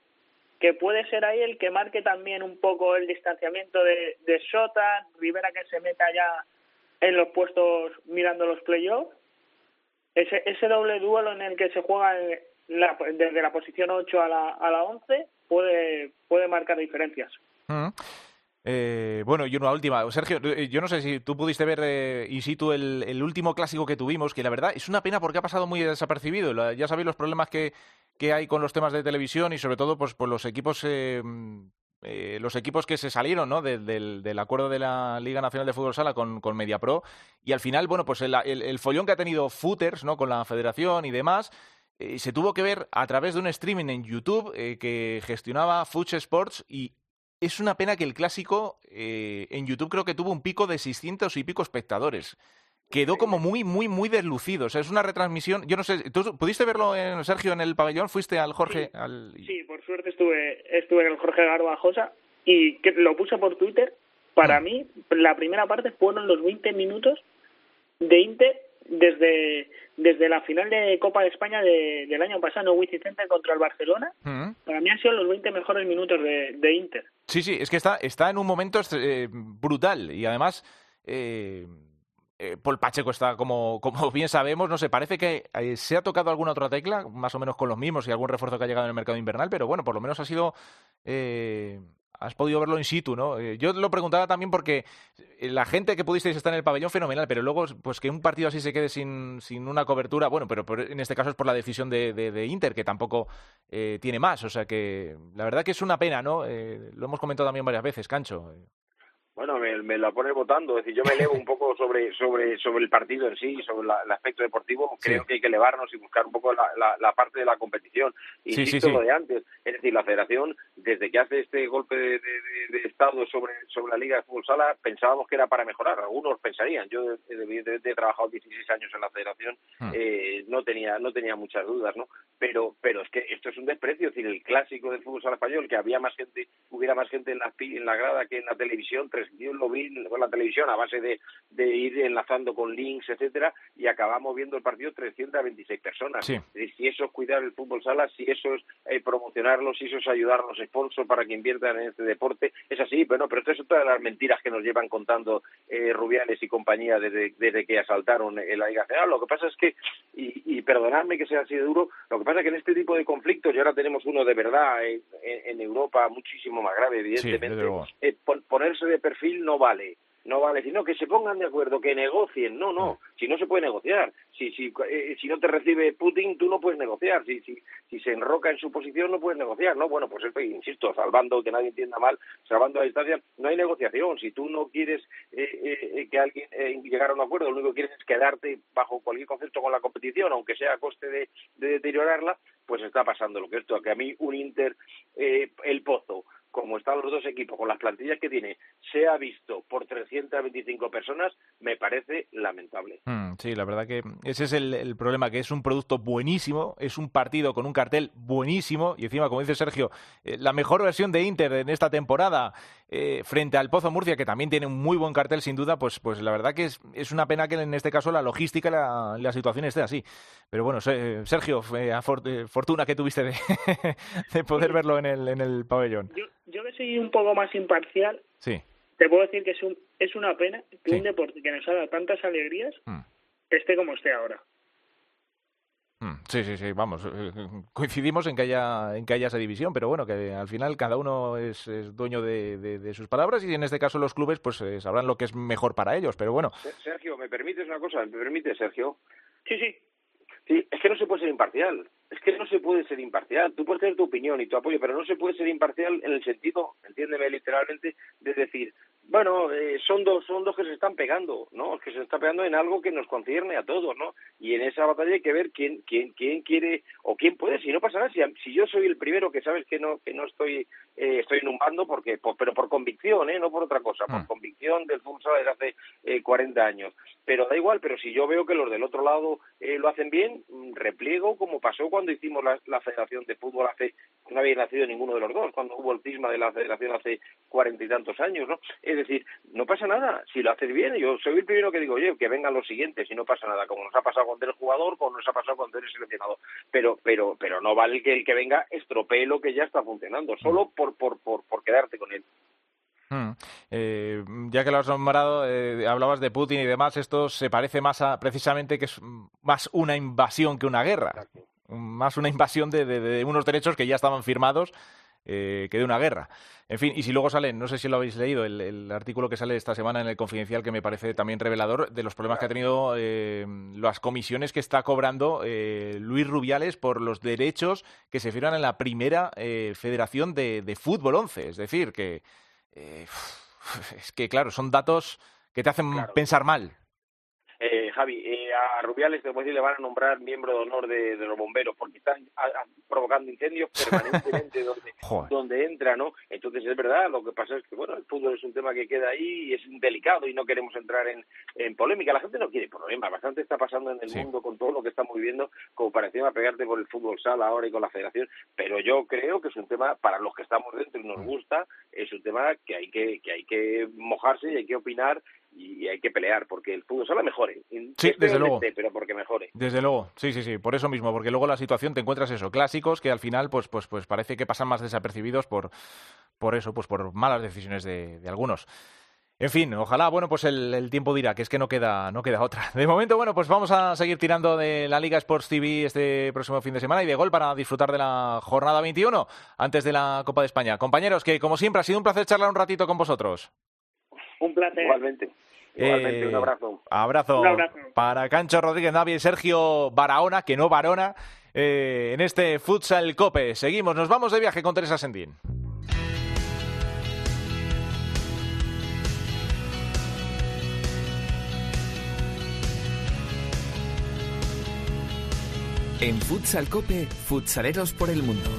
que puede ser ahí el que marque también un poco el distanciamiento de, de Sota, Rivera que se meta ya en los puestos mirando los playoffs. Ese, ese doble duelo en el que se juega desde la posición 8 a la, a la 11 puede, puede marcar diferencias.
Mm. Eh, bueno, y una última. Sergio, eh, yo no sé si tú pudiste ver eh, in situ el, el, último clásico que tuvimos, que la verdad es una pena porque ha pasado muy desapercibido. Ya sabéis los problemas que, que, hay con los temas de televisión y sobre todo pues, los equipos eh, eh, los equipos que se salieron ¿no? de, del, acuerdo de la Liga Nacional de Fútbol Sala con, con MediaPro y al final, bueno, pues el, el, el, follón que ha tenido Footers ¿no? con la federación y demás. Eh, se tuvo que ver a través de un streaming en YouTube que gestionaba Fuch Sports y es una pena que el clásico en YouTube creo que tuvo un pico de 600 y pico espectadores. Quedó como muy, muy, muy deslucido. O sea, es una retransmisión. Yo no sé, ¿tú pudiste verlo, en, Sergio, en el pabellón? ¿Fuiste al Jorge?
Sí,
al...
sí por suerte estuve, estuve en el Jorge Garbajosa y que lo puse por Twitter. Para mm. mí, la primera parte fueron los 20 minutos de Inter desde desde la final de Copa de España de, del año pasado, Center contra el Barcelona, uh -huh. para mí han sido los 20 mejores minutos de, de Inter.
Sí, sí, es que está, está en un momento eh, brutal y además eh, eh, Paul Pacheco está, como, como bien sabemos, no sé, parece que eh, se ha tocado alguna otra tecla, más o menos con los mismos y algún refuerzo que ha llegado en el mercado invernal, pero bueno, por lo menos ha sido eh, has podido verlo in situ, ¿no? Eh, yo lo preguntaba también porque la gente que pudisteis estar en el pabellón, fenomenal, pero luego, pues que un partido así se quede sin, sin una cobertura, bueno, pero en este caso es por la decisión de, de, de Inter, que tampoco tiene más, o sea que la verdad que es una pena, ¿no? Lo hemos comentado también varias veces, Cancho.
Bueno, me, me la pone votando, es decir, yo me elevo un poco sobre sobre sobre el partido en sí, sobre la, el aspecto deportivo, creo sí. que hay que elevarnos y buscar un poco la, la, la parte de la competición. Insisto sí, sí, lo de antes, es decir, la federación, desde que hace este golpe de, de, de, Estado sobre, sobre la Liga de Fútbol Sala, pensábamos que era para mejorar, algunos pensarían, yo evidentemente he trabajado 16 años en la federación, hmm. eh, no tenía no tenía muchas dudas, ¿no? Pero pero es que esto es un desprecio, es decir, el clásico del fútbol sala español, que había más gente, hubiera más gente en la, en la grada que en la televisión, tres yo lo vi con la televisión a base de, de ir enlazando con links, etcétera, y acabamos viendo el partido 326 personas.
Sí.
Si eso es cuidar el fútbol sala, si eso es eh, promocionarlo, si eso es ayudar a los sponsors para que inviertan en este deporte, es así, pero no, pero esto es otra de las mentiras que nos llevan contando eh, Rubiales y compañía desde, desde que asaltaron en la Liga Nacional. Lo que pasa es que, y, y perdonadme que sea así de duro, lo que pasa es que en este tipo de conflictos, y ahora tenemos uno de verdad en, en Europa muchísimo más grave, evidentemente,
sí,
eh, ponerse de perfil no vale no vale, sino que se pongan de acuerdo, que negocien. No, no, si no se puede negociar. Si, si, eh, si no te recibe Putin, tú no puedes negociar. Si, si, si se enroca en su posición, no puedes negociar. No, bueno, pues insisto, salvando, que nadie entienda mal, salvando la distancia, no hay negociación. Si tú no quieres eh, eh, que alguien eh, llegar a un acuerdo, lo único que quieres es quedarte bajo cualquier concepto con la competición, aunque sea a coste de, de deteriorarla, pues está pasando lo que esto, que a mí un Inter, eh, el Pozo, como están los dos equipos, con las plantillas que tiene, se ha visto por 325 personas, me parece lamentable.
Mm, sí, la verdad que ese es el, el, problema, que es un producto buenísimo, es un partido con un cartel buenísimo, y encima, como dice Sergio, eh, la mejor versión de Inter en esta temporada eh, frente al Pozo Murcia, que también tiene un muy buen cartel sin duda, pues, pues la verdad que es, es una pena que en este caso la logística, la, la situación esté así. Pero bueno, Sergio, eh, fortuna que tuviste de, de poder verlo en el, en el pabellón.
Yo yo que así un poco más imparcial,
Sí.
te puedo decir que es, un, es una pena que
Sí.
un deporte que nos ha dado tantas alegrías
Mm.
esté como esté ahora.
Mm, Sí, sí, sí, vamos, eh, coincidimos en que haya en que haya esa división, pero bueno, que al final cada uno es, es dueño de, de- de sus palabras y en este caso los clubes pues eh, sabrán lo que es mejor para ellos, pero bueno,
Se- Sergio, ¿me permites una cosa? ¿Me permites, Sergio?
Sí, sí.
Sí, es que no se puede ser imparcial. Es que no se puede ser imparcial. Tú puedes tener tu opinión y tu apoyo, pero no se puede ser imparcial en el sentido, entiéndeme literalmente, de decir, bueno, eh, son dos son dos que se están pegando, ¿no? Que se están pegando en algo que nos concierne a todos, ¿no? Y en esa batalla hay que ver quién quién quién quiere o quién puede. Si no pasa nada, si, si yo soy el primero que sabes que no que no estoy eh, estoy en un bando porque por- pero por convicción, ¿eh? No por otra cosa, por
Mm.
convicción del fútbol desde hace eh, 40 años. Pero da igual, pero si yo veo que los del otro lado eh, lo hacen bien, mm, repliego como pasó cuando hicimos la, la Federación de Fútbol hace, no había nacido ninguno de los dos, cuando hubo el cisma de la Federación hace cuarenta y tantos años, ¿no? Es decir, no pasa nada, si lo haces bien, yo soy el primero que digo, oye, que vengan los siguientes y no pasa nada, como nos ha pasado cuando eres jugador, como nos ha pasado cuando eres seleccionador, pero, pero, pero no vale que el que venga estropee lo que ya está funcionando, solo por, por, por, por quedarte con él.
Mm. Eh, ya que lo has nombrado, eh, hablabas de Putin y demás, esto se parece más a precisamente que es más una invasión que una guerra, más una invasión de, de- de unos derechos que ya estaban firmados eh, que de una guerra. En fin, y si luego salen, no sé si lo habéis leído, el, el artículo que sale esta semana en el Confidencial que me parece también revelador de los problemas que ha tenido eh, las comisiones que está cobrando eh, Luis Rubiales por los derechos que se firman en la primera Federación de, de Fútbol 11. Es decir, que es que, claro, son datos que te hacen
Claro.
pensar mal.
Javi, a Rubiales decir, le van a nombrar miembro de honor de, de los bomberos porque están a- a- provocando incendios permanentemente donde, donde entra, ¿no? Entonces es verdad, lo que pasa es que, bueno, el fútbol es un tema que queda ahí y es delicado y no queremos entrar en, en polémica. La gente no quiere problemas, bastante está pasando en el
Sí.
mundo con todo lo que estamos viviendo, como para encima pegarte por el fútbol sala ahora y con la federación, pero yo creo que es un tema, para los que estamos dentro y nos
Mm.
gusta, es un tema que hay que, que hay que mojarse y hay que opinar y hay que pelear porque el fútbol sala mejore.
Sí, desde luego.
esté, pero porque mejore.
Desde luego, sí, sí, sí, por eso mismo, porque luego la situación te encuentras eso, clásicos que al final pues pues pues parece que pasan más desapercibidos por por eso, pues por malas decisiones de, de algunos. En fin, ojalá, bueno, pues el, el tiempo dirá que es que no queda no queda otra. De momento, bueno, pues vamos a seguir tirando de la Liga Sports TV este próximo fin de semana y de gol para disfrutar de la jornada 21 antes de la Copa de España. Compañeros, que como siempre ha sido un placer charlar un ratito con vosotros.
Un placer.
Igualmente. Igualmente,
Eh,
un abrazo.
Abrazo,
Un abrazo.
para Cancho Rodríguez Navi y Sergio Barahona, que no Barona, eh, en este Futsal Cope. Seguimos, nos vamos de viaje con Teresa Sendín.
En Futsal Cope, futsaleros por el mundo.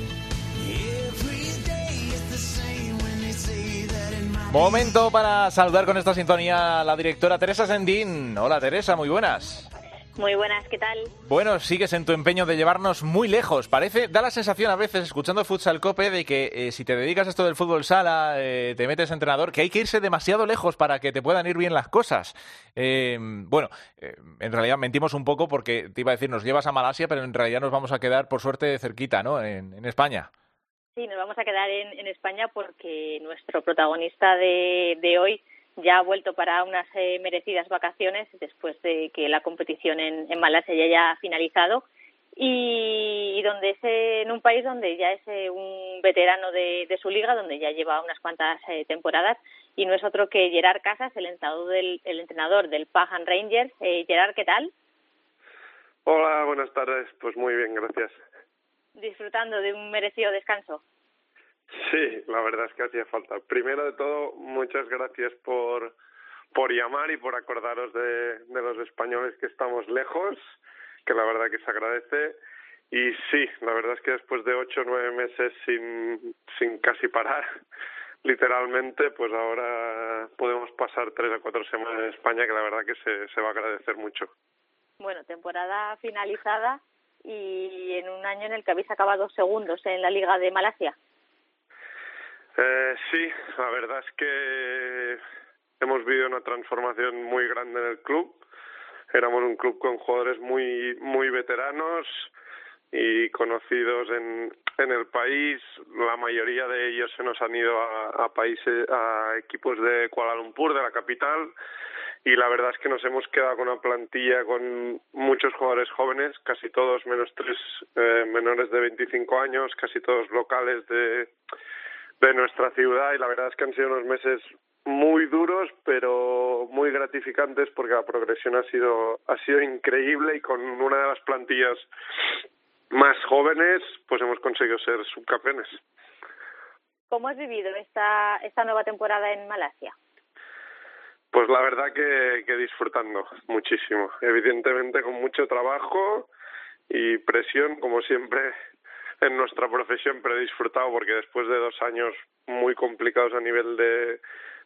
Momento para saludar con esta sintonía a la directora Teresa Sendín. Hola Teresa, muy buenas.
Muy buenas, ¿qué tal?
Bueno, sigues en tu empeño de llevarnos muy lejos. Parece, da la sensación a veces, escuchando Futsal Cope, de que eh, si te dedicas a esto del fútbol sala, eh, te metes entrenador, que hay que irse demasiado lejos para que te puedan ir bien las cosas. Eh, bueno, en realidad mentimos un poco porque te iba a decir, nos llevas a Malasia, pero en realidad nos vamos a quedar, por suerte, cerquita, ¿no? En, en España.
Sí, nos vamos a quedar en, en España porque nuestro protagonista de, hoy ya ha vuelto para unas eh, merecidas vacaciones después de que la competición en, Malasia ya haya finalizado y, donde es eh, en un país donde ya es eh, un veterano de, su liga, donde ya lleva unas cuantas eh, temporadas y no es otro que Gerard Casas, el entrenador del, el entrenador del Pahan Rangers. Eh, Gerard, ¿qué tal?
Hola, buenas tardes. Pues muy bien, gracias.
Disfrutando de un merecido descanso.
Sí, la verdad es que hacía falta. Primero de todo, muchas gracias por por llamar y por acordaros de, de los españoles que estamos lejos, que la verdad que se agradece. Y sí, la verdad es que después de ocho o nueve meses sin, sin casi parar, literalmente, pues ahora podemos pasar tres o cuatro semanas en España, que la verdad que se, se va a agradecer mucho.
Bueno, temporada finalizada y en un año en el que habéis acabado segundos en la Liga de Malasia.
Eh, sí, la verdad es que hemos vivido una transformación muy grande en el club. Éramos un club con jugadores muy muy veteranos, y conocidos en, en el país. La mayoría de ellos se nos han ido a, a países, a equipos de Kuala Lumpur, de la capital, y la verdad es que nos hemos quedado con una plantilla con muchos jugadores jóvenes, casi todos menos tres eh, menores de 25 años, casi todos locales de, de nuestra ciudad y la verdad es que han sido unos meses muy duros pero muy gratificantes porque la progresión ha sido ha sido increíble y con una de las plantillas más jóvenes pues hemos conseguido ser subcampeones.
¿Cómo has vivido esta esta nueva temporada en Malasia?
Pues la verdad que, que disfrutando muchísimo, evidentemente con mucho trabajo y presión como siempre en nuestra profesión, pero he disfrutado porque después de dos años muy complicados a nivel de,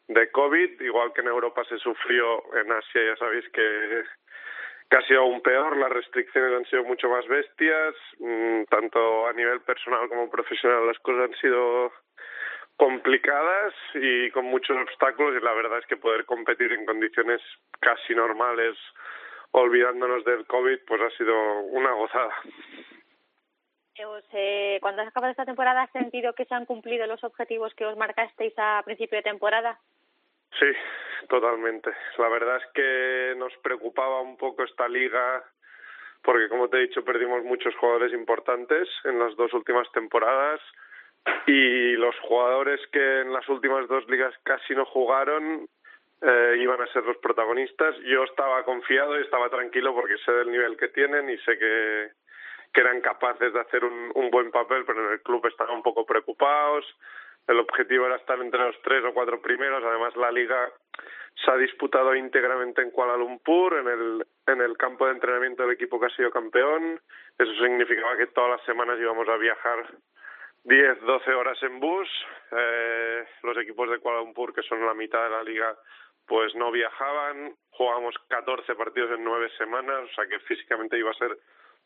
de COVID, igual que en Europa se sufrió, en Asia ya sabéis que, que ha sido aún peor, las restricciones han sido mucho más bestias, mm, tanto a nivel personal como profesional las cosas han sido complicadas y con muchos obstáculos y la verdad es que poder competir en condiciones casi normales olvidándonos del COVID pues ha sido una gozada.
Eh, cuando has acabado esta temporada, ¿has sentido que se han cumplido los objetivos que os marcasteis a principio de temporada?
Sí, totalmente. La verdad es que nos preocupaba un poco esta liga porque, como te he dicho, perdimos muchos jugadores importantes en las dos últimas temporadas y los jugadores que en las últimas dos ligas casi no jugaron eh, iban a ser los protagonistas. Yo estaba confiado y estaba tranquilo porque sé del nivel que tienen y sé que, eran capaces de hacer un, un buen papel, pero en el club estaban un poco preocupados. El objetivo era estar entre los tres o cuatro primeros. Además, la liga se ha disputado íntegramente en Kuala Lumpur, en el, en el campo de entrenamiento del equipo que ha sido campeón. Eso significaba que todas las semanas íbamos a viajar 10, 12 horas en bus. Eh, los equipos de Kuala Lumpur, que son la mitad de la liga, pues no viajaban. Jugamos 14 partidos en nueve semanas, o sea que físicamente iba a ser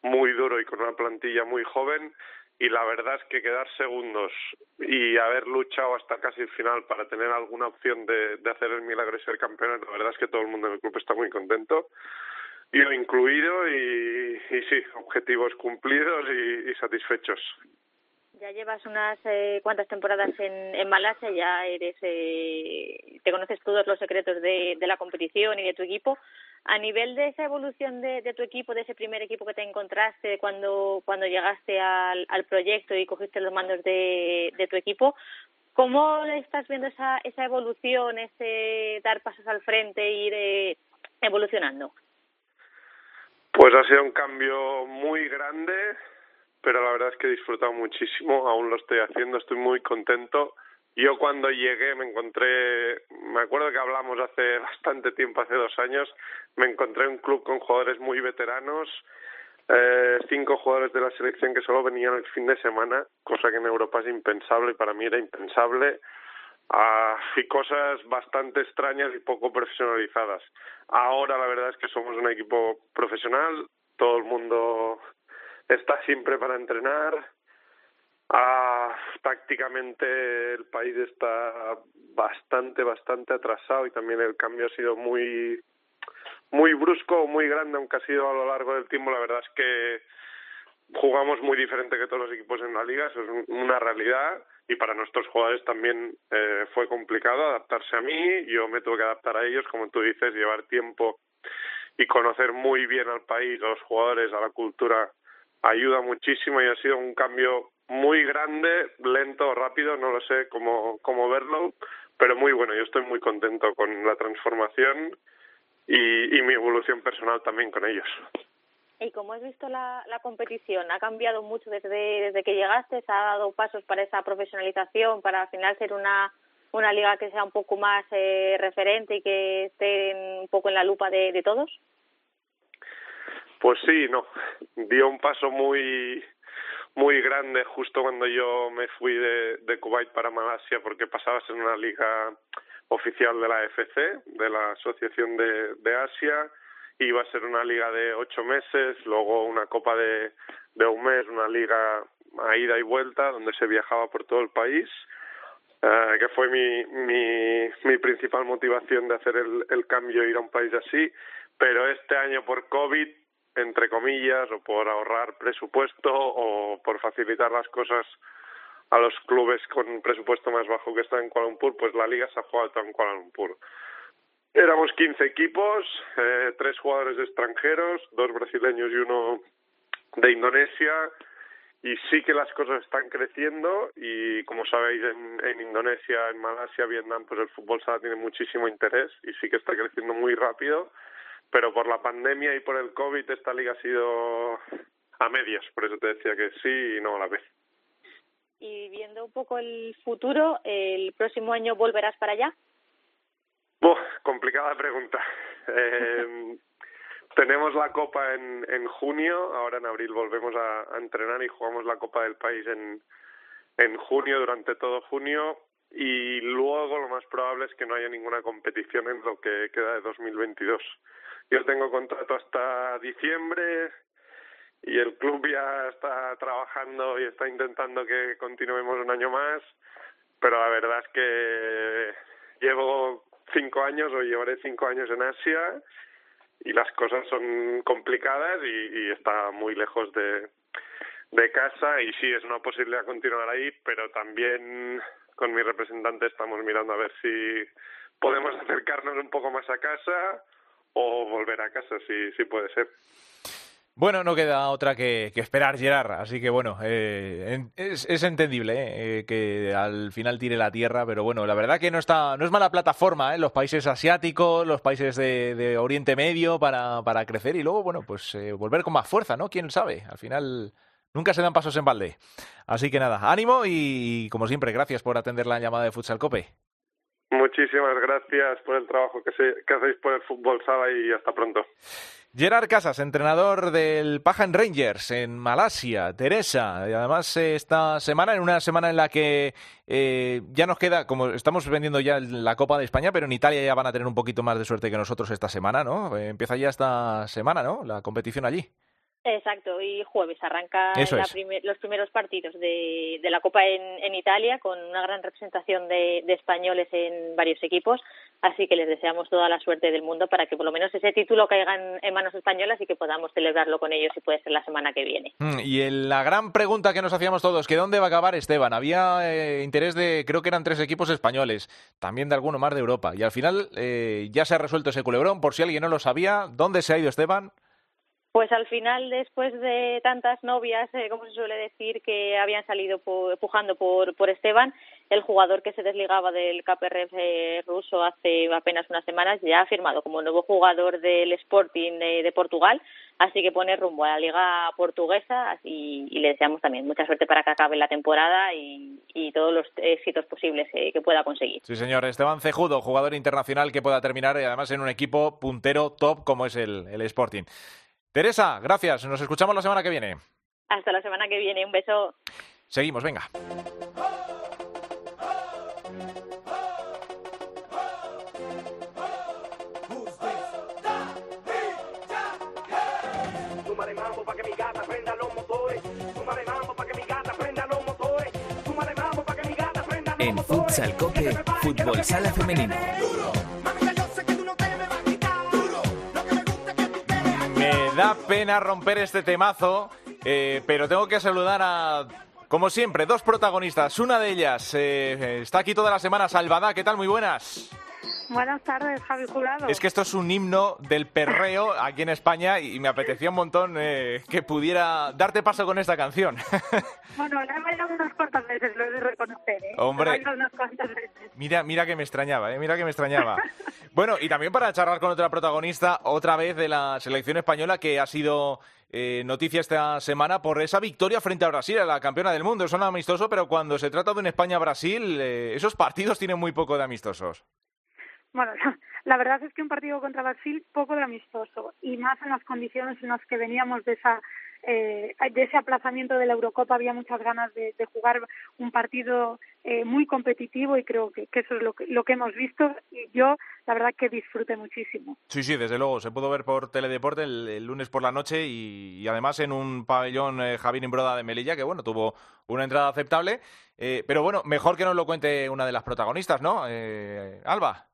muy duro y con una plantilla muy joven y la verdad es que quedar segundos y haber luchado hasta casi el final para tener alguna opción de, de hacer el milagro y ser campeón, la verdad es que todo el mundo en el club está muy contento, yo incluido, y, sí, objetivos cumplidos y satisfechos.
Ya llevas unas eh, cuantas temporadas en, en Malasia, ya eres, eh, te conoces todos los secretos de, la competición y de tu equipo. A nivel de esa evolución de, tu equipo, de ese primer equipo que te encontraste cuando, cuando llegaste al, al proyecto y cogiste los mandos de, de tu equipo, ¿cómo estás viendo esa, esa evolución, ese dar pasos al frente e ir eh, evolucionando?
Pues ha sido un cambio muy grande pero la verdad es que he disfrutado muchísimo, aún lo estoy haciendo, estoy muy contento. Yo cuando llegué me encontré, me acuerdo que hablamos hace bastante tiempo, hace dos años, me encontré un club con jugadores muy veteranos, eh, cinco jugadores de la selección que solo venían el fin de semana, cosa que en Europa es impensable y para mí era impensable, ah, y cosas bastante extrañas y poco profesionalizadas. Ahora la verdad es que somos un equipo profesional, todo el mundo está siempre para entrenar. Ah, tácticamente el país está bastante, bastante atrasado y también el cambio ha sido muy, muy brusco, muy grande, aunque ha sido a lo largo del tiempo. La verdad es que jugamos muy diferente que todos los equipos en la liga, eso es una realidad y para nuestros jugadores también eh, fue complicado adaptarse a mí, yo me tuve que adaptar a ellos, como tú dices, llevar tiempo y conocer muy bien al país, a los jugadores, a la cultura ayuda muchísimo y ha sido un cambio muy grande, lento o rápido, no lo sé cómo, cómo verlo, pero muy bueno. Yo estoy muy contento con la transformación y, y mi evolución personal también con ellos.
¿Y cómo has visto la, la competición? ¿Ha cambiado mucho desde, desde que llegaste? ¿Se ha dado pasos para esa profesionalización, para al final ser una, una liga que sea un poco más eh, referente y que esté un poco en la lupa de, de todos?
Pues sí, no. Dio un paso muy muy grande justo cuando yo me fui de, Kuwait para Malasia porque pasaba a ser una liga oficial de la AFC, de la Asociación de, Asia, iba a ser una liga de ocho meses, luego una copa de, de un mes, una liga a ida y vuelta donde se viajaba por todo el país, eh, que fue mi, mi, mi principal motivación de hacer el, el cambio ir a un país así, pero este año por COVID entre comillas, o por ahorrar presupuesto o por facilitar las cosas a los clubes con presupuesto más bajo que están en Kuala Lumpur, pues la liga se ha jugado en Kuala Lumpur. Éramos 15 equipos, eh, tres jugadores extranjeros, dos brasileños y uno de Indonesia, y sí que las cosas están creciendo y como sabéis en, en Indonesia, en Malasia, Vietnam, pues el fútbol tiene muchísimo interés y sí que está creciendo muy rápido, pero por la pandemia y por el COVID esta liga ha sido a medias, por eso te decía que sí y no a la vez.
Y viendo un poco el futuro, ¿el próximo año volverás para allá?
Complicada pregunta. Eh, tenemos la Copa en, en junio, ahora en abril volvemos a, a, entrenar y jugamos la Copa del País en, en junio, durante todo junio, y luego lo más probable es que no haya ninguna competición en lo que queda de 2022. Yo tengo contrato hasta diciembre y el club ya está trabajando y está intentando que continuemos un año más, pero la verdad es que llevo cinco años o llevaré cinco años en Asia y las cosas son complicadas y, está muy lejos de, de casa y sí es una posibilidad continuar ahí, pero también con mi representante estamos mirando a ver si podemos acercarnos un poco más a casa o volver a casa, si, si puede ser.
Bueno, no queda otra que, esperar, Gerard. Así que bueno, eh, es, es, entendible eh, que al final tire la tierra, pero bueno, la verdad que no está, no es mala plataforma, ¿eh? los países asiáticos, los países de, de Oriente Medio para, para, crecer y luego, bueno, pues eh, volver con más fuerza, ¿no? Quién sabe. Al final nunca se dan pasos en balde. Así que nada, ánimo y como siempre, gracias por atender la llamada de Futsal Cope.
Muchísimas gracias por el trabajo que, se, hacéis por el fútbol sala y hasta pronto.
Gerard Casas, entrenador del Pajan Rangers en Malasia, Teresa, y además eh, esta semana, en una semana en la que eh, ya nos queda, como estamos vendiendo ya la Copa de España, pero en Italia ya van a tener un poquito más de suerte que nosotros esta semana, ¿no? Eh, empieza ya esta semana, ¿no? La competición allí.
Exacto, y jueves arranca la primer, los primeros partidos de, de la Copa en, en, Italia con una gran representación de, de, españoles en varios equipos, así que les deseamos toda la suerte del mundo para que por lo menos ese título caiga en, en manos españolas y que podamos celebrarlo con ellos y puede ser la semana que viene.
Mm, y el, la gran pregunta que nos hacíamos todos, que dónde va a acabar Esteban. Había eh, interés de, creo que eran tres equipos españoles, también de alguno más de Europa, y al final eh, ya se ha resuelto ese culebrón, por si alguien no lo sabía, ¿dónde se ha ido Esteban?
Pues al final, después de tantas novias, eh, como se suele decir, que habían salido por, pujando por, por Esteban, el jugador que se desligaba del KPRF eh, ruso hace apenas unas semanas ya ha firmado como nuevo jugador del Sporting de, Portugal, así que pone rumbo a la liga portuguesa y, y, le deseamos también mucha suerte para que acabe la temporada y, y todos los éxitos posibles eh, que pueda conseguir.
Sí, señor. Esteban Cejudo, jugador internacional que pueda terminar eh, además en un equipo puntero top como es el Sporting. Teresa, gracias. Nos escuchamos la semana que viene.
Hasta la semana que viene. Un beso.
Seguimos, venga.
En Futsal Cope, Fútbol Sala Femenino.
Me da pena romper este temazo, eh, pero tengo que saludar a, como siempre, dos protagonistas. Una de ellas eh, está aquí toda la semana, Salvadá. ¿Qué tal? Muy buenas.
Buenas tardes, Javi Jurado.
Es que esto es un himno del perreo aquí en España y me apetecía un montón eh, que pudiera darte paso con esta canción.
Bueno, la he bailado unas cuantas veces, lo he de reconocer. ¿eh?
Hombre,
unas cuantas veces.
Mira, mira que me extrañaba, ¿eh? mira que me extrañaba. bueno, y también para charlar con otra protagonista, otra vez de la selección española que ha sido eh, noticia esta semana por esa victoria frente a Brasil, a la campeona del mundo. Son amistosos, pero cuando se trata de un España-Brasil, eh, esos partidos tienen muy poco de amistosos.
Bueno, la verdad es que un partido contra Brasil poco de amistoso y más en las condiciones en las que veníamos de esa eh, de ese aplazamiento de la Eurocopa había muchas ganas de, jugar un partido eh, muy competitivo y creo que, que eso es lo que, lo que hemos visto y yo la verdad que disfruté muchísimo.
Sí, sí, desde luego. Se pudo ver por Teledeporte el, lunes por la noche y, y, además en un pabellón eh, Imbroda de Melilla que, bueno, tuvo una entrada aceptable. Eh, pero bueno, mejor que nos lo cuente una de las protagonistas, ¿no? Eh, Alba.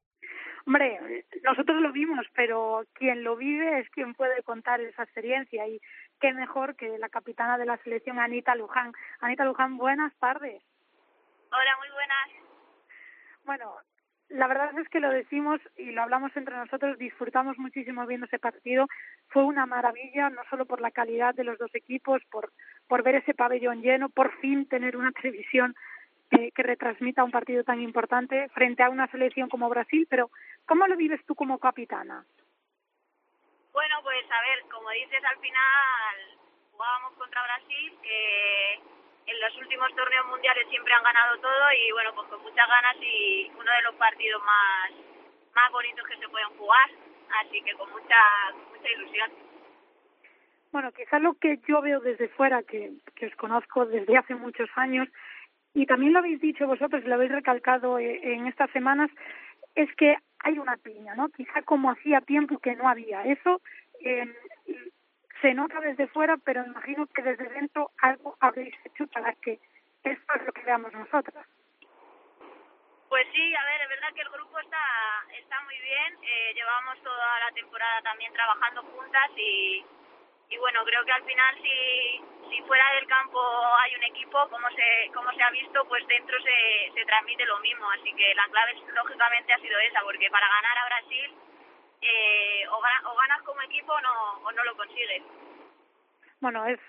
Hombre, nosotros lo vimos, pero quien lo vive es quien puede contar esa experiencia y qué mejor que la capitana de la selección, Anita Luján. Anita Luján, buenas tardes.
Hola, muy buenas.
Bueno, la verdad es que lo decimos y lo hablamos entre nosotros, disfrutamos muchísimo viendo ese partido. Fue una maravilla, no solo por la calidad de los dos equipos, por, por ver ese pabellón lleno, por fin tener una televisión que, que retransmita un partido tan importante frente a una selección como Brasil, pero ¿cómo lo vives tú como capitana?
Bueno, pues a ver, como dices, al final jugábamos contra Brasil, que en los últimos torneos mundiales siempre han ganado todo y bueno, pues con muchas ganas y uno de los partidos más, más bonitos que se pueden jugar, así que con mucha, mucha ilusión.
Bueno, quizás lo que yo veo desde fuera, que, que os conozco desde hace muchos años, y también lo habéis dicho vosotros, lo habéis recalcado eh, en estas semanas, es que hay una piña, ¿no? Quizá como hacía tiempo que no había. Eso eh, se nota desde fuera, pero imagino que desde dentro algo habréis hecho para que esto es lo que veamos nosotros.
Pues sí, a ver, es verdad que el grupo está está muy bien. Eh, llevamos toda la temporada también trabajando juntas y, y bueno, creo que al final si, si fuera del campo hay un equipo, como se como se ha visto, pues dentro se, se transmite lo mismo. Así que la clave lógicamente ha sido esa, porque para ganar a Brasil eh, o, o ganas como equipo no, o no lo consigues.
Bueno, es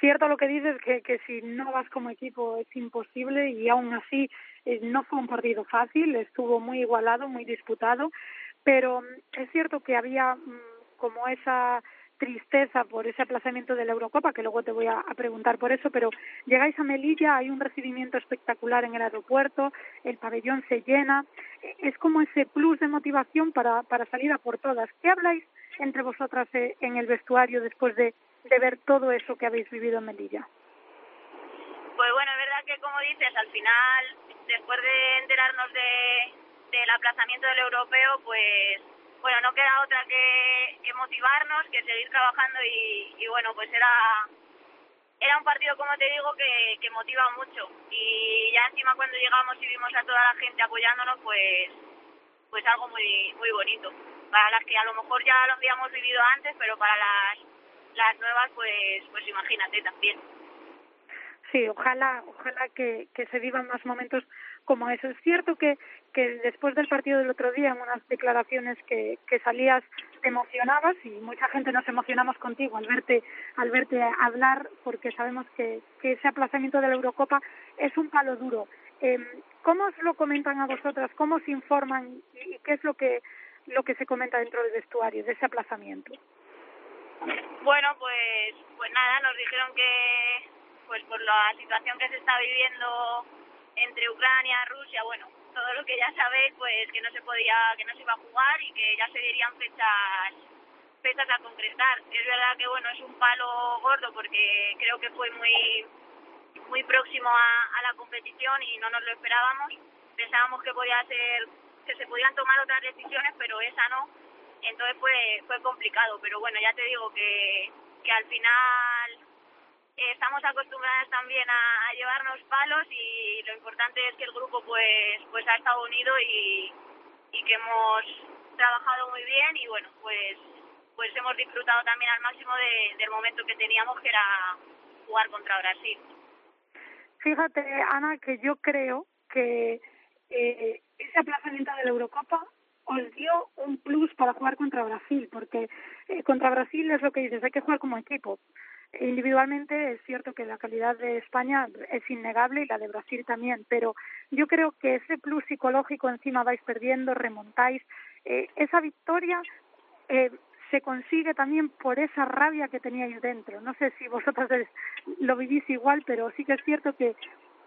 cierto lo que dices, que, que si no vas como equipo es imposible y aún así eh, no fue un partido fácil, estuvo muy igualado, muy disputado, pero mm, es cierto que había mm, como esa tristeza por ese aplazamiento de la Eurocopa, que luego te voy a, preguntar por eso, pero llegáis a Melilla, hay un recibimiento espectacular en el aeropuerto, el pabellón se llena, es como ese plus de motivación para, para salir a por todas. ¿Qué habláis entre vosotras eh, en el vestuario después de, de ver todo eso que habéis vivido en Melilla?
Pues bueno, es verdad que como dices, al final, después de enterarnos de, del aplazamiento del europeo, pues bueno, no queda otra que, motivarnos, que seguir trabajando y, y bueno, pues era era un partido, como te digo, que, que motiva mucho. Y ya encima cuando llegamos y vimos a toda la gente apoyándonos, pues pues algo muy muy bonito. Para las que a lo mejor ya lo habíamos vivido antes, pero para las las nuevas, pues pues imagínate también.
Sí, ojalá, ojalá que, que se vivan más momentos como eso. Es cierto que, que después del partido del otro día, en unas declaraciones que, salías, te emocionabas y mucha gente nos emocionamos contigo al verte, al verte hablar, porque sabemos que, que ese aplazamiento de la Eurocopa es un palo duro. Eh, ¿Cómo os lo comentan a vosotras? ¿Cómo os informan? ¿Y qué es lo que, lo que se comenta dentro del vestuario de ese aplazamiento?
Bueno, pues, pues nada, nos dijeron que, pues por la situación que se está viviendo entre Ucrania, Rusia, bueno, todo lo que ya sabéis, pues que no se podía, que no se iba a jugar y que ya se dirían fechas fechas a concretar. Es verdad que bueno, es un palo gordo porque creo que fue muy muy próximo a, a la competición y no nos lo esperábamos. Pensábamos que podía ser que se podían tomar otras decisiones, pero esa no. Entonces fue fue complicado, pero bueno, ya te digo que que al final estamos acostumbradas también a, a, llevarnos palos y lo importante es que el grupo pues pues ha estado unido y, y que hemos trabajado muy bien y bueno pues pues hemos disfrutado también al máximo de, del momento que teníamos que era jugar contra Brasil.
Fíjate Ana que yo creo que eh, ese aplazamiento de la Eurocopa os dio un plus para jugar contra Brasil porque eh, contra Brasil es lo que dices hay que jugar como equipo Individualmente es cierto que la calidad de España es innegable y la de Brasil también, pero yo creo que ese plus psicológico encima vais perdiendo, remontáis. Eh, esa victoria eh, se consigue también por esa rabia que teníais dentro. No sé si vosotros lo vivís igual, pero sí que es cierto que,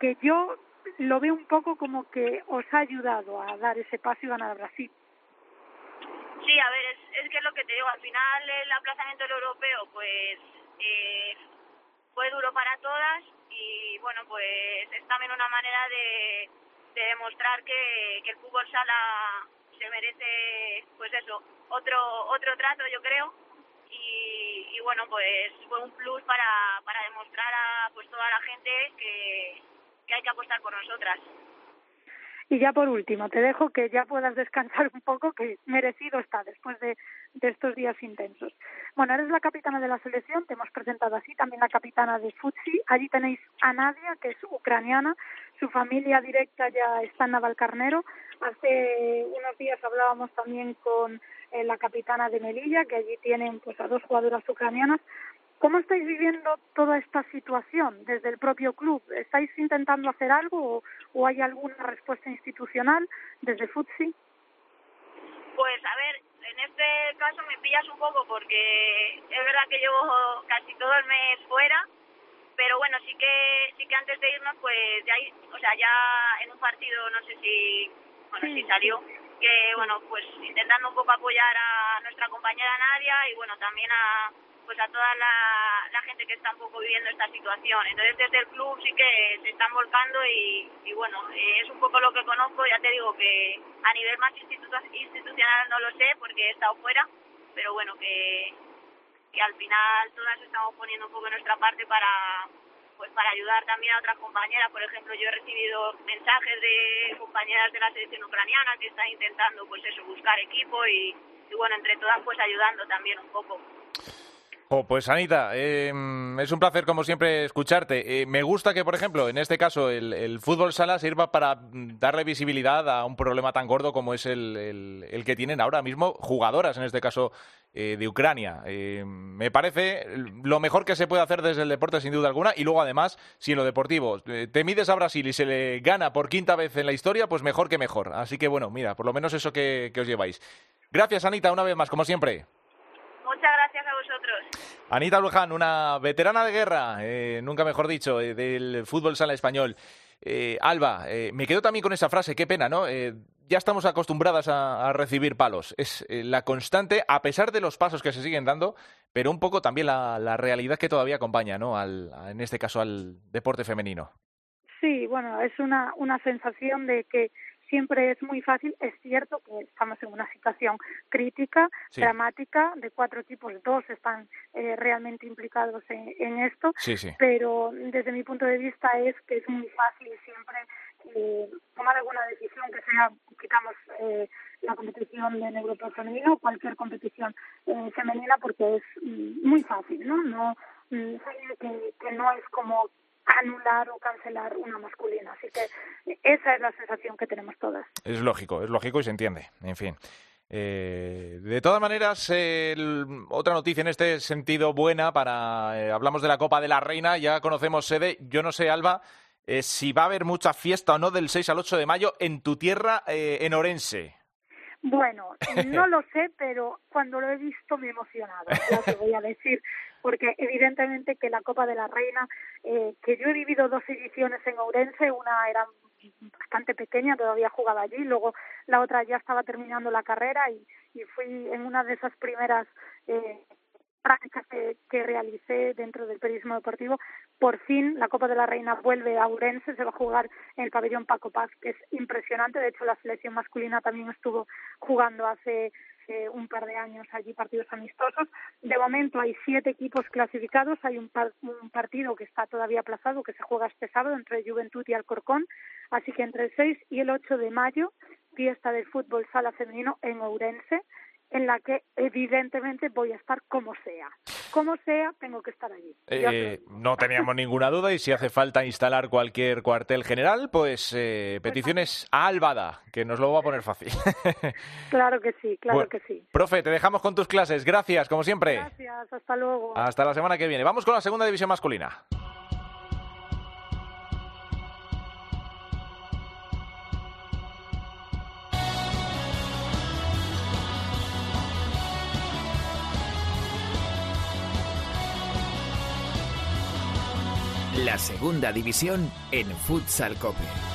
que yo lo veo un poco como que os ha ayudado a dar ese paso y ganar a Brasil.
Sí, a ver, es, es que es lo que te digo, al final el aplazamiento del europeo, pues eh, fue duro para todas y bueno, pues es también una manera de, de demostrar que, que el fútbol sala se merece, pues eso, otro otro trato, yo creo. Y, y bueno, pues fue un plus para, para demostrar a pues toda la gente que, que hay que apostar por nosotras.
Y ya por último, te dejo que ya puedas descansar un poco, que merecido está después de, de estos días intensos. Bueno, eres la capitana de la selección, te hemos presentado así, también la capitana de Futsi. Allí tenéis a Nadia, que es ucraniana, su familia directa ya está en Navalcarnero. Hace unos días hablábamos también con eh, la capitana de Melilla, que allí tienen pues a dos jugadoras ucranianas. ¿Cómo estáis viviendo toda esta situación desde el propio club? ¿Estáis intentando hacer algo o, o hay alguna respuesta institucional desde Futsi?
Pues a ver, en este caso me pillas un poco porque es verdad que llevo casi todo el mes fuera, pero bueno, sí que sí que antes de irnos pues ya o sea, ya en un partido no sé si bueno, si salió que bueno, pues intentando un poco apoyar a nuestra compañera Nadia y bueno, también a pues a toda la, gente que está un poco viviendo esta situación. Entonces desde el club sí que se están volcando y, y bueno, eh, es un poco lo que conozco, ya te digo que a nivel más institu- institucional no lo sé porque he estado fuera, pero bueno, que, que al final todas estamos poniendo un poco nuestra parte para pues para ayudar también a otras compañeras. Por ejemplo, yo he recibido mensajes de compañeras de la selección ucraniana que están intentando pues eso, buscar equipo y, y bueno, entre todas pues ayudando también un poco.
Oh, pues Anita, eh, es un placer como siempre escucharte. Eh, me gusta que, por ejemplo, en este caso el, fútbol sala sirva para mm, darle visibilidad a un problema tan gordo como es el, el- que tienen ahora mismo jugadoras, en este caso eh, de Ucrania. Eh, me parece lo mejor que se puede hacer desde el deporte, sin duda alguna, y luego además, si en lo deportivo eh, te mides a Brasil y se le gana por quinta vez en la historia, pues mejor que mejor. Así que bueno, mira, por lo menos eso que, que os lleváis. Gracias, Anita, una vez más, como siempre.
Gracias a vosotros.
Anita Luján, una veterana de guerra, eh, nunca mejor dicho, eh, del fútbol sala español. Eh, Alba, eh, me quedo también con esa frase, qué pena, ¿no? Eh, ya estamos acostumbradas a, a recibir palos. Es eh, la constante, a pesar de los pasos que se siguen dando, pero un poco también la, la realidad que todavía acompaña, ¿no? Al, a- en este caso al deporte femenino.
Sí, bueno, es una, una sensación de que siempre es muy fácil. Es cierto que estamos en una situación crítica,
Sí.
dramática, de cuatro equipos, dos están eh, realmente implicados en, en esto,
Sí, sí.
pero desde mi punto de vista es que es muy fácil siempre eh, tomar alguna decisión que sea, quitamos eh, la competición de Europeo femenino, cualquier competición eh, femenina, porque es mm, muy fácil, ¿no? No mm, que, que no es como anular o cancelar una masculina. Así que esa es la sensación que tenemos todas.
Es lógico, es lógico y se entiende. En fin. Eh, de todas maneras, eh, el- otra noticia en este sentido buena para eh, hablamos de la Copa de la Reina, ya conocemos sede. Yo no sé, Alba, eh, si va a haber mucha fiesta o no del 6 al 8 de mayo en tu tierra, eh, en Orense.
Bueno, no lo sé, pero cuando lo he visto me he emocionado, ya te voy a decir, porque evidentemente que la Copa de la Reina, eh, que yo he vivido dos ediciones en Ourense, una era bastante pequeña, todavía jugaba allí, luego la otra ya estaba terminando la carrera y, y fui en una de esas primeras eh, prácticas que, que realicé dentro del periodismo deportivo. Por fin la Copa de la Reina vuelve a Ourense, se va a jugar en el pabellón Paco Paz, que es impresionante. De hecho, la selección masculina también estuvo jugando hace eh, un par de años allí partidos amistosos. De momento hay siete equipos clasificados. Hay un, par- un partido que está todavía aplazado, que se juega este sábado entre Juventud y Alcorcón. Así que entre el 6 y el 8 de mayo, fiesta del fútbol sala femenino en Ourense en la que evidentemente voy a estar como sea. Como sea, tengo que estar allí.
Eh, no teníamos ninguna duda y si hace falta instalar cualquier cuartel general, pues eh, peticiones a Albada, que nos lo va a poner fácil.
Claro que sí, claro
Bueno,
que sí.
Profe, te dejamos con tus clases. Gracias, como siempre.
Gracias, hasta luego.
Hasta la semana que viene. Vamos con la segunda división masculina.
La segunda división en Futsal Cope.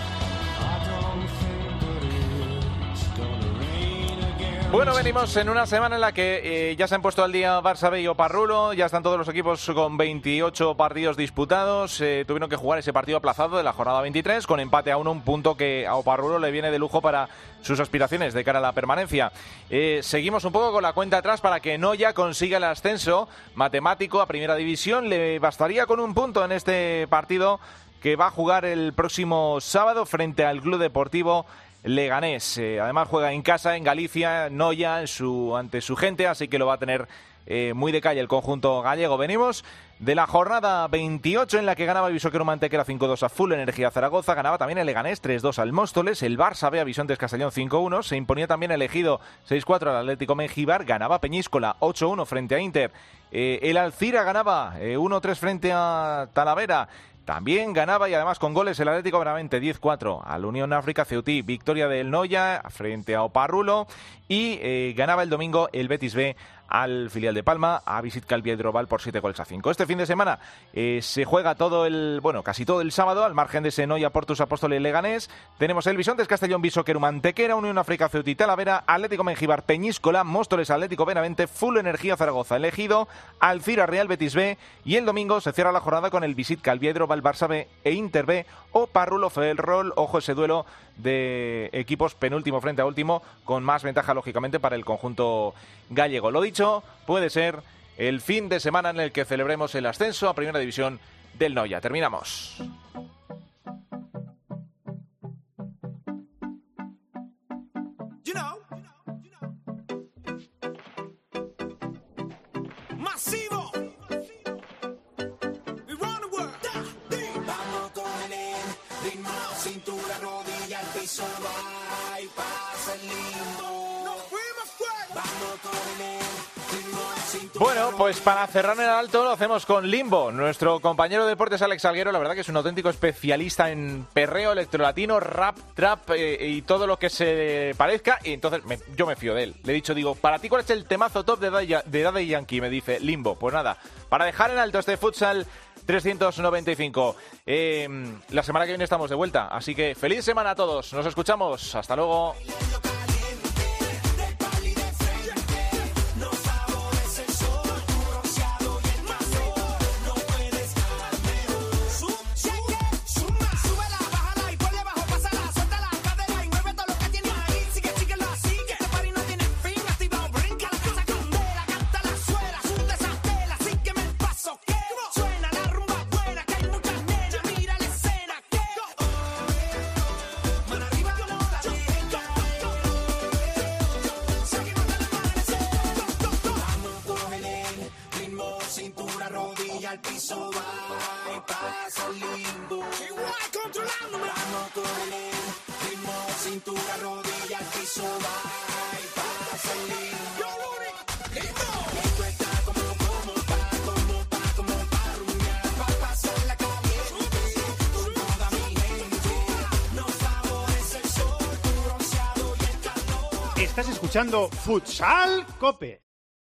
Bueno, venimos en una semana en la que eh, ya se han puesto al día Barça B y Oparrulo, ya están todos los equipos con 28 partidos disputados, eh, tuvieron que jugar ese partido aplazado de la jornada 23 con empate a uno, un punto que a Oparrulo le viene de lujo para sus aspiraciones de cara a la permanencia. Eh, seguimos un poco con la cuenta atrás para que Noya consiga el ascenso matemático a primera división, le bastaría con un punto en este partido que va a jugar el próximo sábado frente al Club Deportivo Leganés. Eh, además juega en casa, en Galicia, Noya, en su, ante su gente, así que lo va a tener eh, muy de calle el conjunto gallego. Venimos de la jornada 28 en la que ganaba el Visoquero Mantequera 5-2 a Full Energía Zaragoza, ganaba también el Leganés 3-2 al Móstoles, el Barça B a Bisontes Castellón 5-1, se imponía también elegido 6-4 al Atlético Mengibar, ganaba Peñíscola 8-1 frente a Inter, eh, el Alcira ganaba 1-3 frente a Talavera, también ganaba y además con goles el Atlético Benavente 10-4 al Unión África Ceutí, victoria del Noya frente a Oparrulo. Y eh, ganaba el domingo el Betis B al filial de Palma, a Visit Calviedroval por 7 goles a 5. Este fin de semana eh, se juega todo el, bueno, casi todo el sábado, al margen de Senoia, Portus, Apóstoles, Leganés. Tenemos el Bisontes, Castellón, Visoqueru, Mantequera, Unión África, Ceuti, Talavera, Atlético Mengibar, Peñíscola, Móstoles, Atlético Benavente, Full Energía Zaragoza, elegido, Alcira, Real Betis B y el domingo se cierra la jornada con el Visit Calviedroval, Barça B e Inter B o Parrulo Ferrol, ojo ese duelo de equipos penúltimo frente a último, con más ventaja, lógicamente, para el conjunto gallego. Lo dicho, puede ser el fin de semana en el que celebremos el ascenso a Primera División del Noya. Terminamos. Para cerrar en el alto lo hacemos con Limbo. Nuestro compañero de deportes Alex Alguero, la verdad que es un auténtico especialista en perreo electrolatino, rap, trap eh, y todo lo que se parezca. Y entonces yo me fío de él. Le he dicho, digo, ¿para ti cuál es el temazo top de Daddy, Yankee? Me dice, Limbo. Pues nada, para dejar en alto este futsal 395. Em, la semana que viene estamos de vuelta, así que feliz semana a todos. Nos escuchamos. Hasta luego.
Futsal Cope.